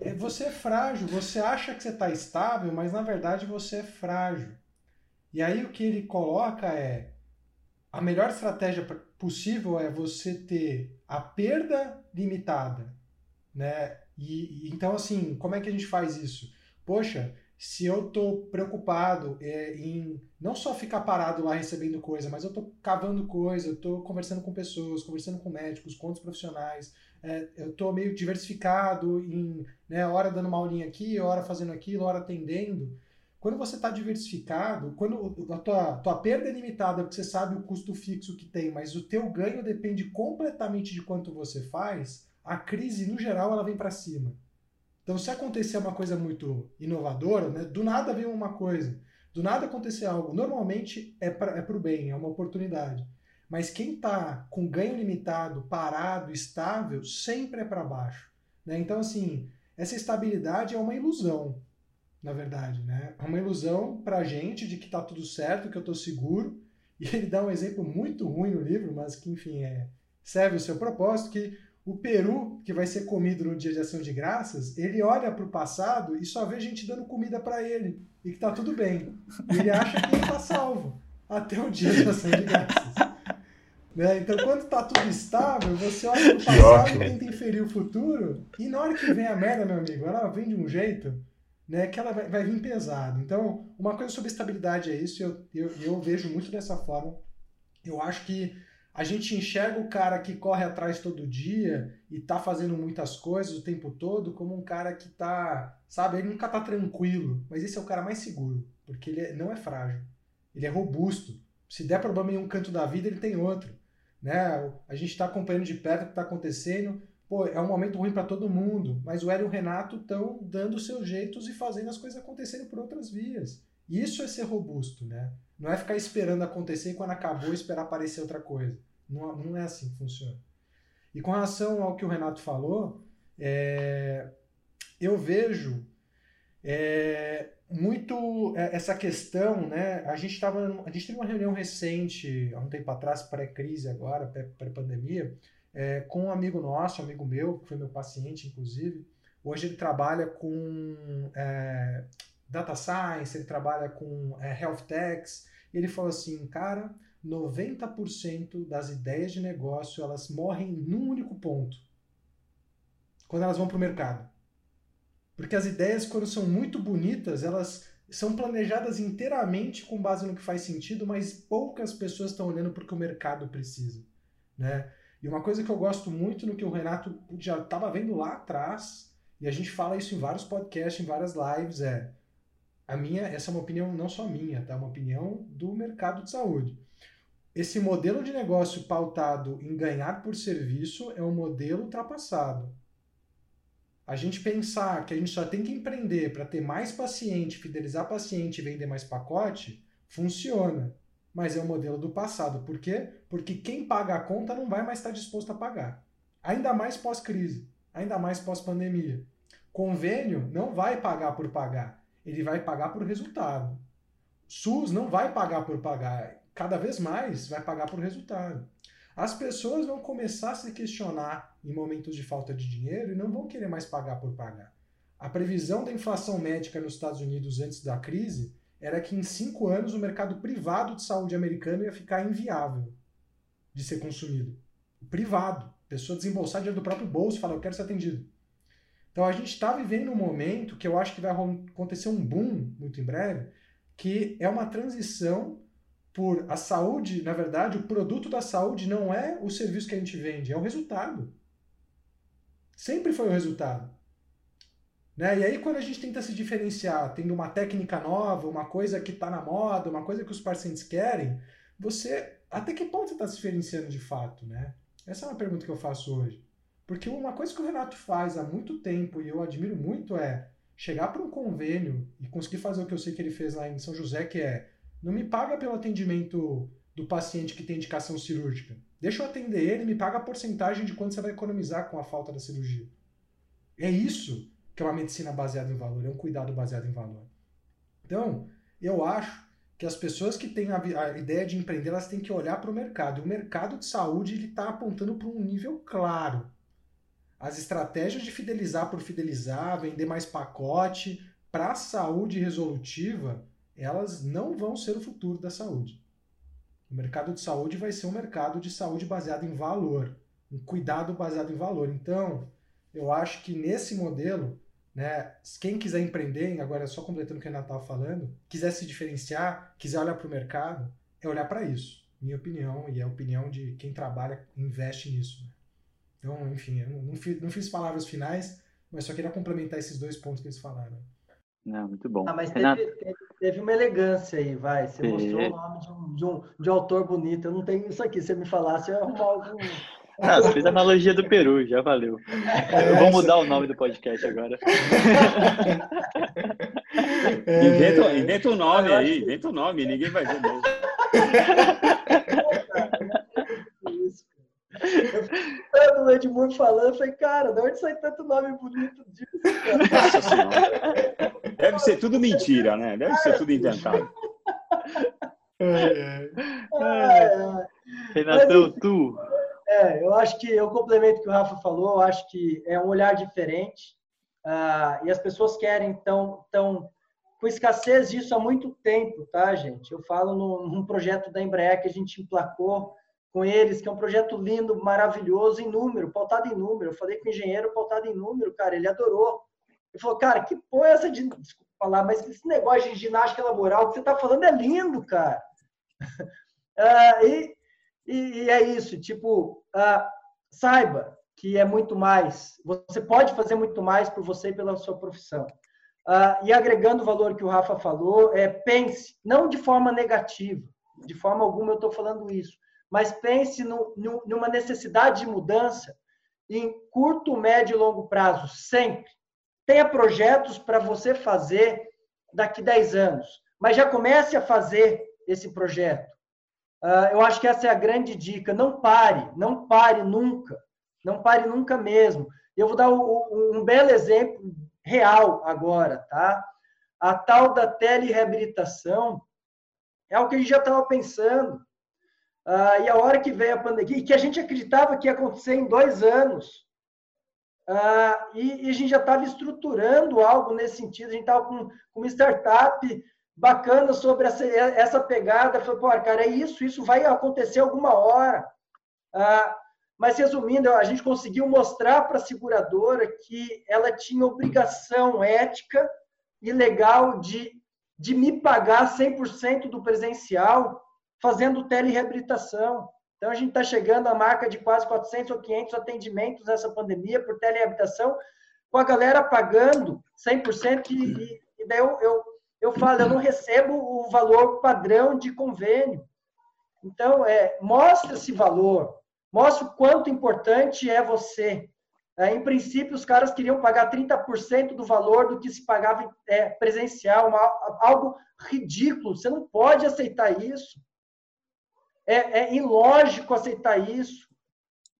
É, você é frágil. Você acha que você está estável, mas na verdade você é frágil. E aí o que ele coloca é a melhor estratégia possível é você ter a perda limitada, né? E, então assim, como é que a gente faz isso? Poxa, se eu estou preocupado é, em não só ficar parado lá recebendo coisa, mas eu estou cavando coisa, eu estou conversando com pessoas, conversando com médicos, com outros profissionais, é, eu estou meio diversificado em né, hora dando uma aulinha aqui, hora fazendo aquilo, hora atendendo. Quando você está diversificado, quando a tua, tua perda é limitada, porque você sabe o custo fixo que tem, mas o teu ganho depende completamente de quanto você faz, a crise, no geral, ela vem para cima. Então, se acontecer uma coisa muito inovadora, né, do nada vem uma coisa, do nada acontecer algo, normalmente é para é o bem, é uma oportunidade. Mas quem está com ganho limitado, parado, estável, sempre é para baixo. Né? Então, assim, essa estabilidade é uma ilusão na verdade, né? É uma ilusão pra gente de que tá tudo certo, que eu tô seguro, E [LAUGHS] ele dá um exemplo muito ruim no livro, mas que, enfim, é, serve o seu propósito, que o peru, que vai ser comido no dia de ação de graças, ele olha para o passado e só vê gente dando comida para ele e que tá tudo bem. E ele acha que ele tá salvo até o dia de ação de graças. [LAUGHS] Né? Então, quando tá tudo estável, você olha para o passado e tenta inferir o futuro, e na hora que vem a merda, meu amigo, ela vem de um jeito né, que ela vai, vai vir pesado. Então, uma coisa sobre estabilidade é isso, eu, eu, eu vejo muito dessa forma. Eu acho que a gente enxerga o cara que corre atrás todo dia e tá fazendo muitas coisas o tempo todo como um cara que tá, sabe, ele nunca tá tranquilo, mas esse é o cara mais seguro, porque ele é, não é frágil, ele é robusto. Se der problema em um canto da vida, ele tem outro. Né? A gente está acompanhando de perto o que está acontecendo, pô, é um momento ruim para todo mundo, mas o Hélio e o Renato estão dando seus jeitos e fazendo as coisas acontecerem por outras vias. Isso é ser robusto, né? Não é ficar esperando acontecer e quando acabou esperar aparecer outra coisa. Não, não é assim que funciona. E com relação ao que o Renato falou, é, eu vejo é, muito é, essa questão, né? A gente estava, a gente teve uma reunião recente, há um tempo atrás, pré-crise agora, pré-pandemia, é, com um amigo nosso, um amigo meu, que foi meu paciente, inclusive. Hoje ele trabalha com é, data science, ele trabalha com é, health techs. Ele falou assim, cara, 90% das ideias de negócio elas morrem num único ponto. Quando elas vão para o mercado. Porque as ideias, quando são muito bonitas, elas são planejadas inteiramente com base no que faz sentido, mas poucas pessoas estão olhando para o que o mercado precisa. Né? E uma coisa que eu gosto muito no que o Renato já estava vendo lá atrás, e a gente fala isso em vários podcasts, em várias lives, é a minha, essa é uma opinião não só minha, tá? É uma opinião do mercado de saúde. Esse modelo de negócio pautado em ganhar por serviço é um modelo ultrapassado. A gente pensar que a gente só tem que empreender para ter mais paciente, fidelizar paciente e vender mais pacote, funciona mas é o modelo do passado. Por quê? Porque quem paga a conta não vai mais estar disposto a pagar. Ainda mais pós-crise, ainda mais pós-pandemia. Convênio não vai pagar por pagar, ele vai pagar por resultado. SUS não vai pagar por pagar, cada vez mais vai pagar por resultado. As pessoas vão começar a se questionar em momentos de falta de dinheiro e não vão querer mais pagar por pagar. A previsão da inflação médica nos Estados Unidos antes da crise era que em cinco anos o mercado privado de saúde americano ia ficar inviável de ser consumido. Privado. Pessoa desembolsar dinheiro do próprio bolso e falar, eu quero ser atendido. Então a gente está vivendo um momento que eu acho que vai acontecer um boom muito em breve, que é uma transição por a saúde, na verdade, o produto da saúde não é o serviço que a gente vende, é o resultado. Sempre foi o resultado. Né? E aí, quando a gente tenta se diferenciar, tendo uma técnica nova, uma coisa que está na moda, uma coisa que os pacientes querem, você até que ponto você está se diferenciando de fato? Né? Essa é uma pergunta que eu faço hoje. Porque uma coisa que o Renato faz há muito tempo e eu admiro muito é chegar para um convênio e conseguir fazer o que eu sei que ele fez lá em São José, que é não me paga pelo atendimento do paciente que tem indicação cirúrgica. Deixa eu atender ele e me paga a porcentagem de quanto você vai economizar com a falta da cirurgia. É isso que é uma medicina baseada em valor, é um cuidado baseado em valor. Então, eu acho que as pessoas que têm a, a ideia de empreender, elas têm que olhar para o mercado. E o mercado de saúde ele está apontando para um nível claro. As estratégias de fidelizar por fidelizar, vender mais pacote para a saúde resolutiva, elas não vão ser o futuro da saúde. O mercado de saúde vai ser um mercado de saúde baseado em valor, um cuidado baseado em valor. Então, eu acho que nesse modelo né? Quem quiser empreender, agora só completando o que a estava falando, quiser se diferenciar, quiser olhar para o mercado, é olhar para isso. Minha opinião, e é a opinião de quem trabalha, investe nisso. Né? Então, enfim, eu não fiz, não fiz palavras finais, mas só queria complementar esses dois pontos que eles falaram. Não, muito bom. Ah, mas teve, teve, teve, uma elegância aí, vai. Você mostrou o nome de um, de, um, de um autor bonito. Eu não tenho isso aqui. Se você me falasse, eu ia arrumar algum. Ah, você fez a analogia do Peru, já valeu. É, Eu vou mudar o nome do podcast agora. [LAUGHS] É... Inventa, inventa um nome aí, inventa um nome, ninguém vai ver mesmo. Eu o Edmundo falando, falei, cara, de onde sai tanto nome bonito disso? Deve ser tudo mentira, né? Deve ser tudo inventado. [LAUGHS] É, é. Renatão, Mas, tu. É, eu acho que eu complemento o que o Rafa falou, eu acho que é um olhar diferente. Uh, e as pessoas querem, então, então, com escassez disso há muito tempo, tá, gente? Eu falo num, num projeto da Embraer que a gente emplacou com eles, que é um projeto lindo, maravilhoso, em número, pautado em número. Eu falei com o engenheiro pautado em número, cara, ele adorou. Ele falou, cara, que porra é essa de. Desculpa falar, mas esse negócio de ginástica laboral que você está falando é lindo, cara. [LAUGHS] ah, e, e, e, é isso, tipo, ah, saiba que é muito mais. Você pode fazer muito mais por você e pela sua profissão. Ah, e agregando o valor que o Rafa falou, é, pense, não de forma negativa, de forma alguma eu estou falando isso, mas pense no, no, numa necessidade de mudança em curto, médio e longo prazo, sempre. Tenha projetos para você fazer daqui 10 anos, mas já comece a fazer esse projeto. Uh, eu acho que essa é a grande dica. Não pare, não pare nunca. Não pare nunca mesmo. Eu vou dar um, belo exemplo real agora, tá? A tal da telereabilitação é o que a gente já estava pensando. Uh, e a hora que veio a pandemia, e que a gente acreditava que ia acontecer em dois anos, Uh, e, e, a gente já estava estruturando algo nesse sentido, a gente estava com, uma startup bacana sobre essa, essa pegada. Falei, pô, cara, é isso, isso vai acontecer alguma hora. Uh, mas, resumindo, a gente conseguiu mostrar para a seguradora que ela tinha obrigação ética e legal de, de me pagar 100% do presencial fazendo telereabilitação. Então, a gente está chegando à marca de quase 400 ou 500 atendimentos nessa pandemia por telehabitação, com a galera pagando 100%, e, e daí eu, eu, eu falo, eu não recebo o valor padrão de convênio. Então, é, mostra esse valor, mostra o quanto importante é você. É, em princípio, os caras queriam pagar 30% do valor do que se pagava é, presencial, uma, algo ridículo. Você não pode aceitar isso. É, é ilógico aceitar isso.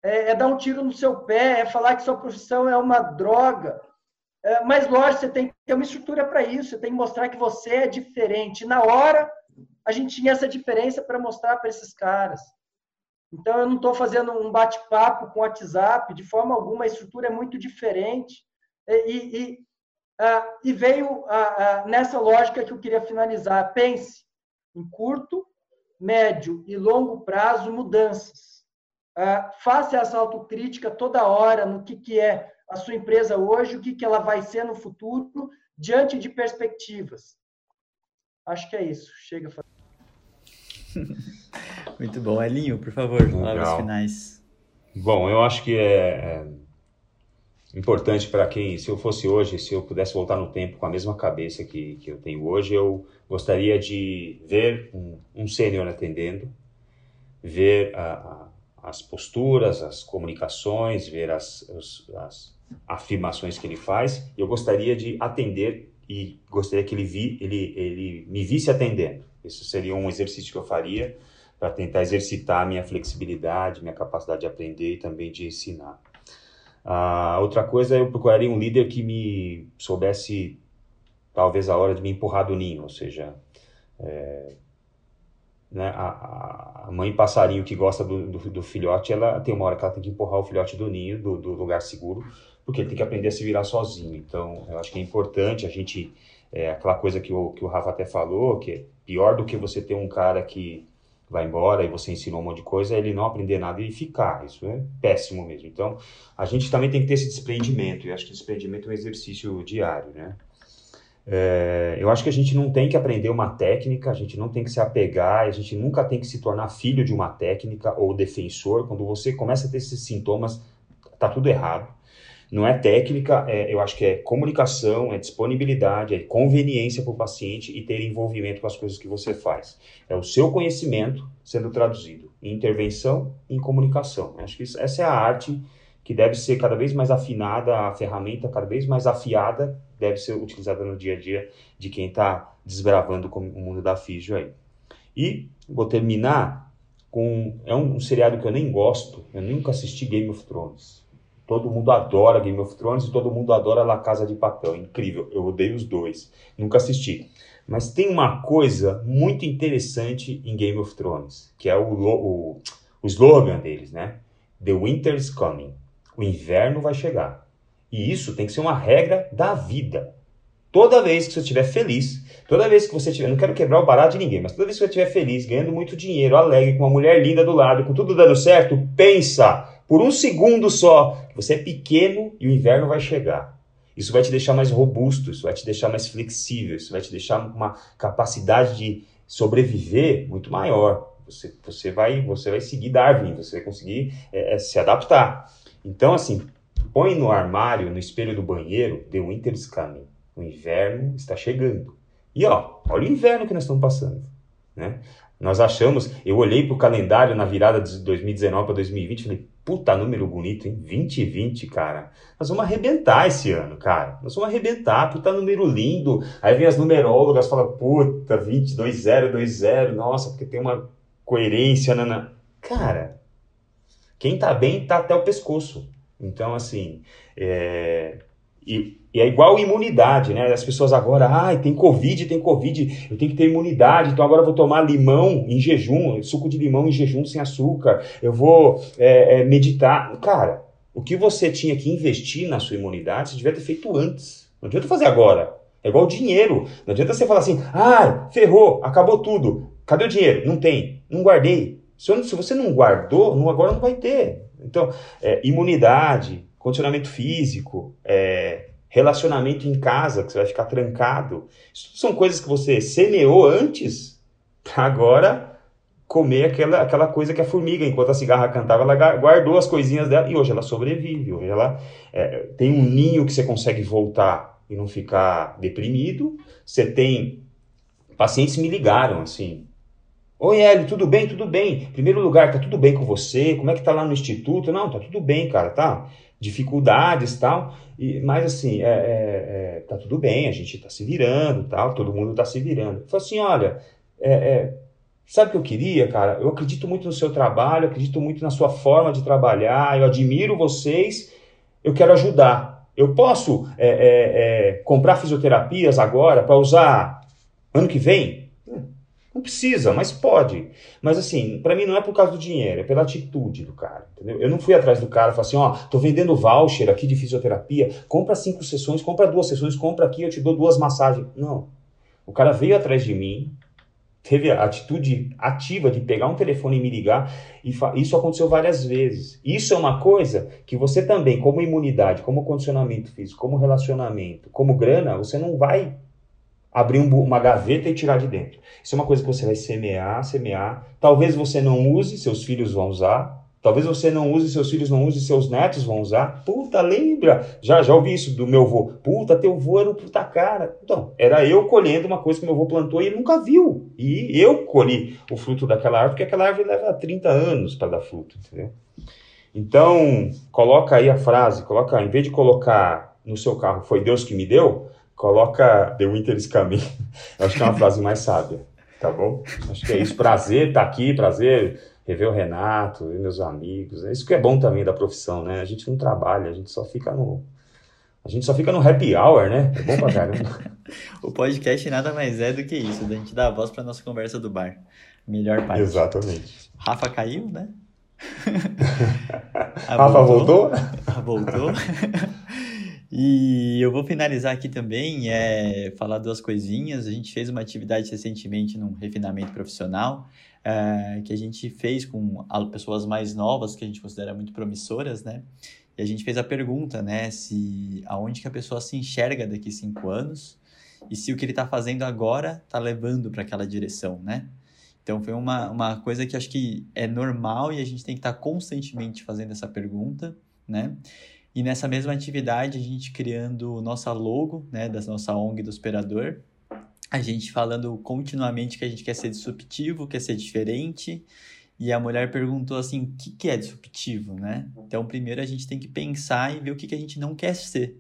É, é, dar um tiro no seu pé, é falar que sua profissão é uma droga. É, mas, lógico, você tem que ter uma estrutura para isso, você tem que mostrar que você é diferente. Na hora, a gente tinha essa diferença para mostrar para esses caras. Então, eu não estou fazendo um bate-papo com WhatsApp, de forma alguma, a estrutura é muito diferente. E, e, e veio nessa lógica que eu queria finalizar. Pense em curto, médio e longo prazo mudanças. Ah, faça essa autocrítica toda hora no que, que é a sua empresa hoje, o que, que ela vai ser no futuro, diante de perspectivas. Acho que é isso. Chega. [LAUGHS] Muito bom. Elinho, por favor, palavras finais. Bom, eu acho que é, é importante para quem, se eu fosse hoje, se eu pudesse voltar no tempo com a mesma cabeça que, que eu tenho hoje, eu gostaria de ver um, um sênior atendendo, ver a, a, as posturas, as comunicações, ver as, as, as, afirmações que ele faz. Eu gostaria de atender e gostaria que ele, vi, ele, ele me visse atendendo. Isso seria um exercício que eu faria para tentar exercitar a minha flexibilidade, minha capacidade de aprender e também de ensinar. A outra coisa, eu procuraria um líder que me soubesse, talvez, a hora de me empurrar do ninho, ou seja, é, né, a, a, mãe passarinho que gosta do, do, do, filhote, ela tem uma hora que ela tem que empurrar o filhote do ninho, do, do, lugar seguro, porque ele tem que aprender a se virar sozinho. Então, eu acho que é importante a gente, é, aquela coisa que o, que o Rafa até falou, que é pior do que você ter um cara que vai embora e você ensinou um monte de coisa, é ele não aprender nada e ficar. Isso é péssimo mesmo. Então, a gente também tem que ter esse desprendimento, e acho que desprendimento é um exercício diário, né? É, eu acho que a gente não tem que aprender uma técnica, a gente não tem que se apegar, a gente nunca tem que se tornar filho de uma técnica ou defensor. Quando você começa a ter esses sintomas, tá tudo errado. Não é técnica, é, eu acho que é comunicação, é disponibilidade, é conveniência para o paciente e ter envolvimento com as coisas que você faz. É o seu conhecimento sendo traduzido em intervenção e em comunicação. Eu acho que isso, essa é a arte que deve ser cada vez mais afinada, a ferramenta cada vez mais afiada deve ser utilizada no dia a dia de quem está desbravando o mundo da físio aí. E vou terminar com é um, um seriado que eu nem gosto, eu nunca assisti Game of Thrones. Todo mundo adora Game of Thrones e todo mundo adora La Casa de Papel. Incrível. Eu odeio os dois. Nunca assisti. Mas tem uma coisa muito interessante em Game of Thrones, que é o, o, o slogan deles, né? The winter is coming. O inverno vai chegar. E isso tem que ser uma regra da vida. Toda vez que você estiver feliz, toda vez que você estiver, não quero quebrar o barato de ninguém, mas toda vez que você estiver feliz, ganhando muito dinheiro, alegre, com uma mulher linda do lado, com tudo dando certo, pensa por um segundo só você é pequeno e o inverno vai chegar. Isso vai te deixar mais robusto, isso vai te deixar mais flexível, isso vai te deixar uma capacidade de sobreviver muito maior. Você, você, vai, você vai seguir Darwin, você vai conseguir é, é se adaptar. Então, assim, põe no armário, no espelho do banheiro, The Winter is coming. O inverno está chegando. E ó, olha o inverno que nós estamos passando. Né? Nós achamos, eu olhei para o calendário na virada de 2019 para 2020 e falei, puta número bonito, hein? 2020, cara. Nós vamos arrebentar esse ano, cara. Nós vamos arrebentar, puta número lindo. Aí vem as numerólogas, fala, puta, 22020, nossa, porque tem uma coerência, nana. Cara, quem tá bem tá até o pescoço. Então, assim, é... E, e, é igual imunidade, né? As pessoas agora, ai, tem Covid, tem Covid, eu tenho que ter imunidade, então agora eu vou tomar limão em jejum, suco de limão em jejum sem açúcar, eu vou é, é, meditar. Cara, o que você tinha que investir na sua imunidade, você devia ter feito antes. Não adianta fazer agora. É igual dinheiro. Não adianta você falar assim, ai, ferrou, acabou tudo. Cadê o dinheiro? Não tem, não guardei. Se você não guardou, não, agora não vai ter. Então, é, imunidade, condicionamento físico, é, relacionamento em casa, que você vai ficar trancado. Isso são coisas que você semeou antes, agora comer aquela, aquela coisa que a formiga, enquanto a cigarra cantava, ela guardou as coisinhas dela e hoje ela sobrevive. Hoje ela é, tem um ninho que você consegue voltar e não ficar deprimido. Você tem. Pacientes me ligaram assim. Oi, Hélio, tudo bem? Tudo bem. Em primeiro lugar, tá tudo bem com você? Como é que tá lá no instituto? Não, tá tudo bem, cara, tá? dificuldades tal, e, mas assim, é, é, é, tá tudo bem, a gente tá se virando tal, todo mundo tá se virando. Falei assim, olha, é, é, sabe o que eu queria, cara? Eu acredito muito no seu trabalho, acredito muito na sua forma de trabalhar, eu admiro vocês, eu quero ajudar. Eu posso é, comprar fisioterapias agora para usar ano que vem? Não precisa, mas pode. Mas assim, para mim não é por causa do dinheiro, é pela atitude do cara, entendeu? Eu não fui atrás do cara e falei assim, ó, tô vendendo voucher aqui de fisioterapia, compra cinco sessões, compra duas sessões, compra aqui, eu te dou duas massagens. Não. O cara veio atrás de mim, teve a atitude ativa de pegar um telefone e me ligar, e isso aconteceu várias vezes. Isso é uma coisa que você também, como imunidade, como condicionamento físico, como relacionamento, como grana, você não vai abrir um, uma gaveta e tirar de dentro. Isso é uma coisa que você vai semear, semear. Talvez você não use, seus filhos vão usar. Talvez você não use, seus filhos não usem, seus netos vão usar. Puta, lembra? Já, já ouvi isso do meu avô. Puta, teu avô era um puta cara. Então, era eu colhendo uma coisa que meu avô plantou e ele nunca viu. E eu colhi o fruto daquela árvore, porque aquela árvore leva 30 anos para dar fruto, entendeu? Então, coloca aí a frase, coloca, em vez de colocar no seu carro, foi Deus que me deu, Coloca The Winter is Coming. Eu acho que é uma frase mais sábia, tá bom? Acho que é isso. Prazer estar tá aqui, prazer rever o Renato e meus amigos. É isso que é bom também da profissão, né? A gente não trabalha, a gente só fica no. A gente só fica no happy hour, né? É bom pra caramba. [LAUGHS] o podcast nada mais é do que isso, da gente dar a voz pra nossa conversa do bar. Melhor parte. Exatamente. Rafa caiu, né? [LAUGHS] Rafa voltou? Voltou. [LAUGHS] E eu vou finalizar aqui também, é, falar duas coisinhas. A gente fez uma atividade recentemente num refinamento profissional, é, que a gente fez com pessoas mais novas, que a gente considera muito promissoras, né? E a gente fez a pergunta, né, se aonde que a pessoa se enxerga daqui cinco anos e se o que ele está fazendo agora está levando para aquela direção, né? Então foi uma, uma coisa que acho que é normal e a gente tem que estar tá constantemente fazendo essa pergunta, né? E nessa mesma atividade, a gente criando nossa logo, né, da nossa ONG do Operador, a gente falando continuamente que a gente quer ser disruptivo, quer ser diferente, e a mulher perguntou assim, o que, que é disruptivo, né? Então, primeiro a gente tem que pensar e ver o que, que a gente não quer ser.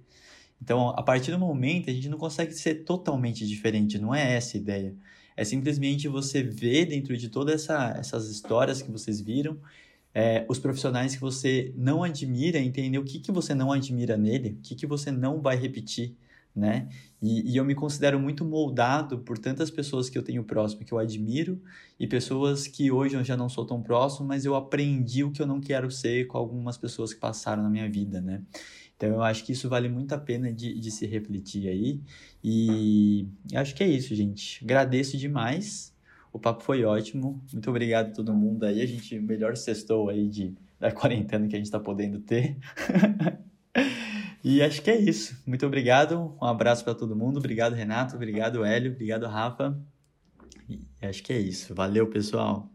Então, a partir do momento, a gente não consegue ser totalmente diferente, não é essa a ideia. É simplesmente você ver dentro de todas essa, essas histórias que vocês viram, é, os profissionais que você não admira, entender o que, que você não admira nele, o que, que você não vai repetir, né? E, e, eu me considero muito moldado por tantas pessoas que eu tenho próximo, que eu admiro, e pessoas que hoje eu já não sou tão próximo, mas eu aprendi o que eu não quero ser com algumas pessoas que passaram na minha vida, né? Então eu acho que isso vale muito a pena de, de se refletir aí. E acho que é isso, gente. Agradeço demais. O papo foi ótimo. Muito obrigado a todo mundo aí. A gente melhor sextou aí de, da quarentena que a gente está podendo ter. [LAUGHS] e acho que é isso. Muito obrigado. Um abraço para todo mundo. Obrigado, Renato. Obrigado, Hélio. Obrigado, Rafa. E acho que é isso. Valeu, pessoal.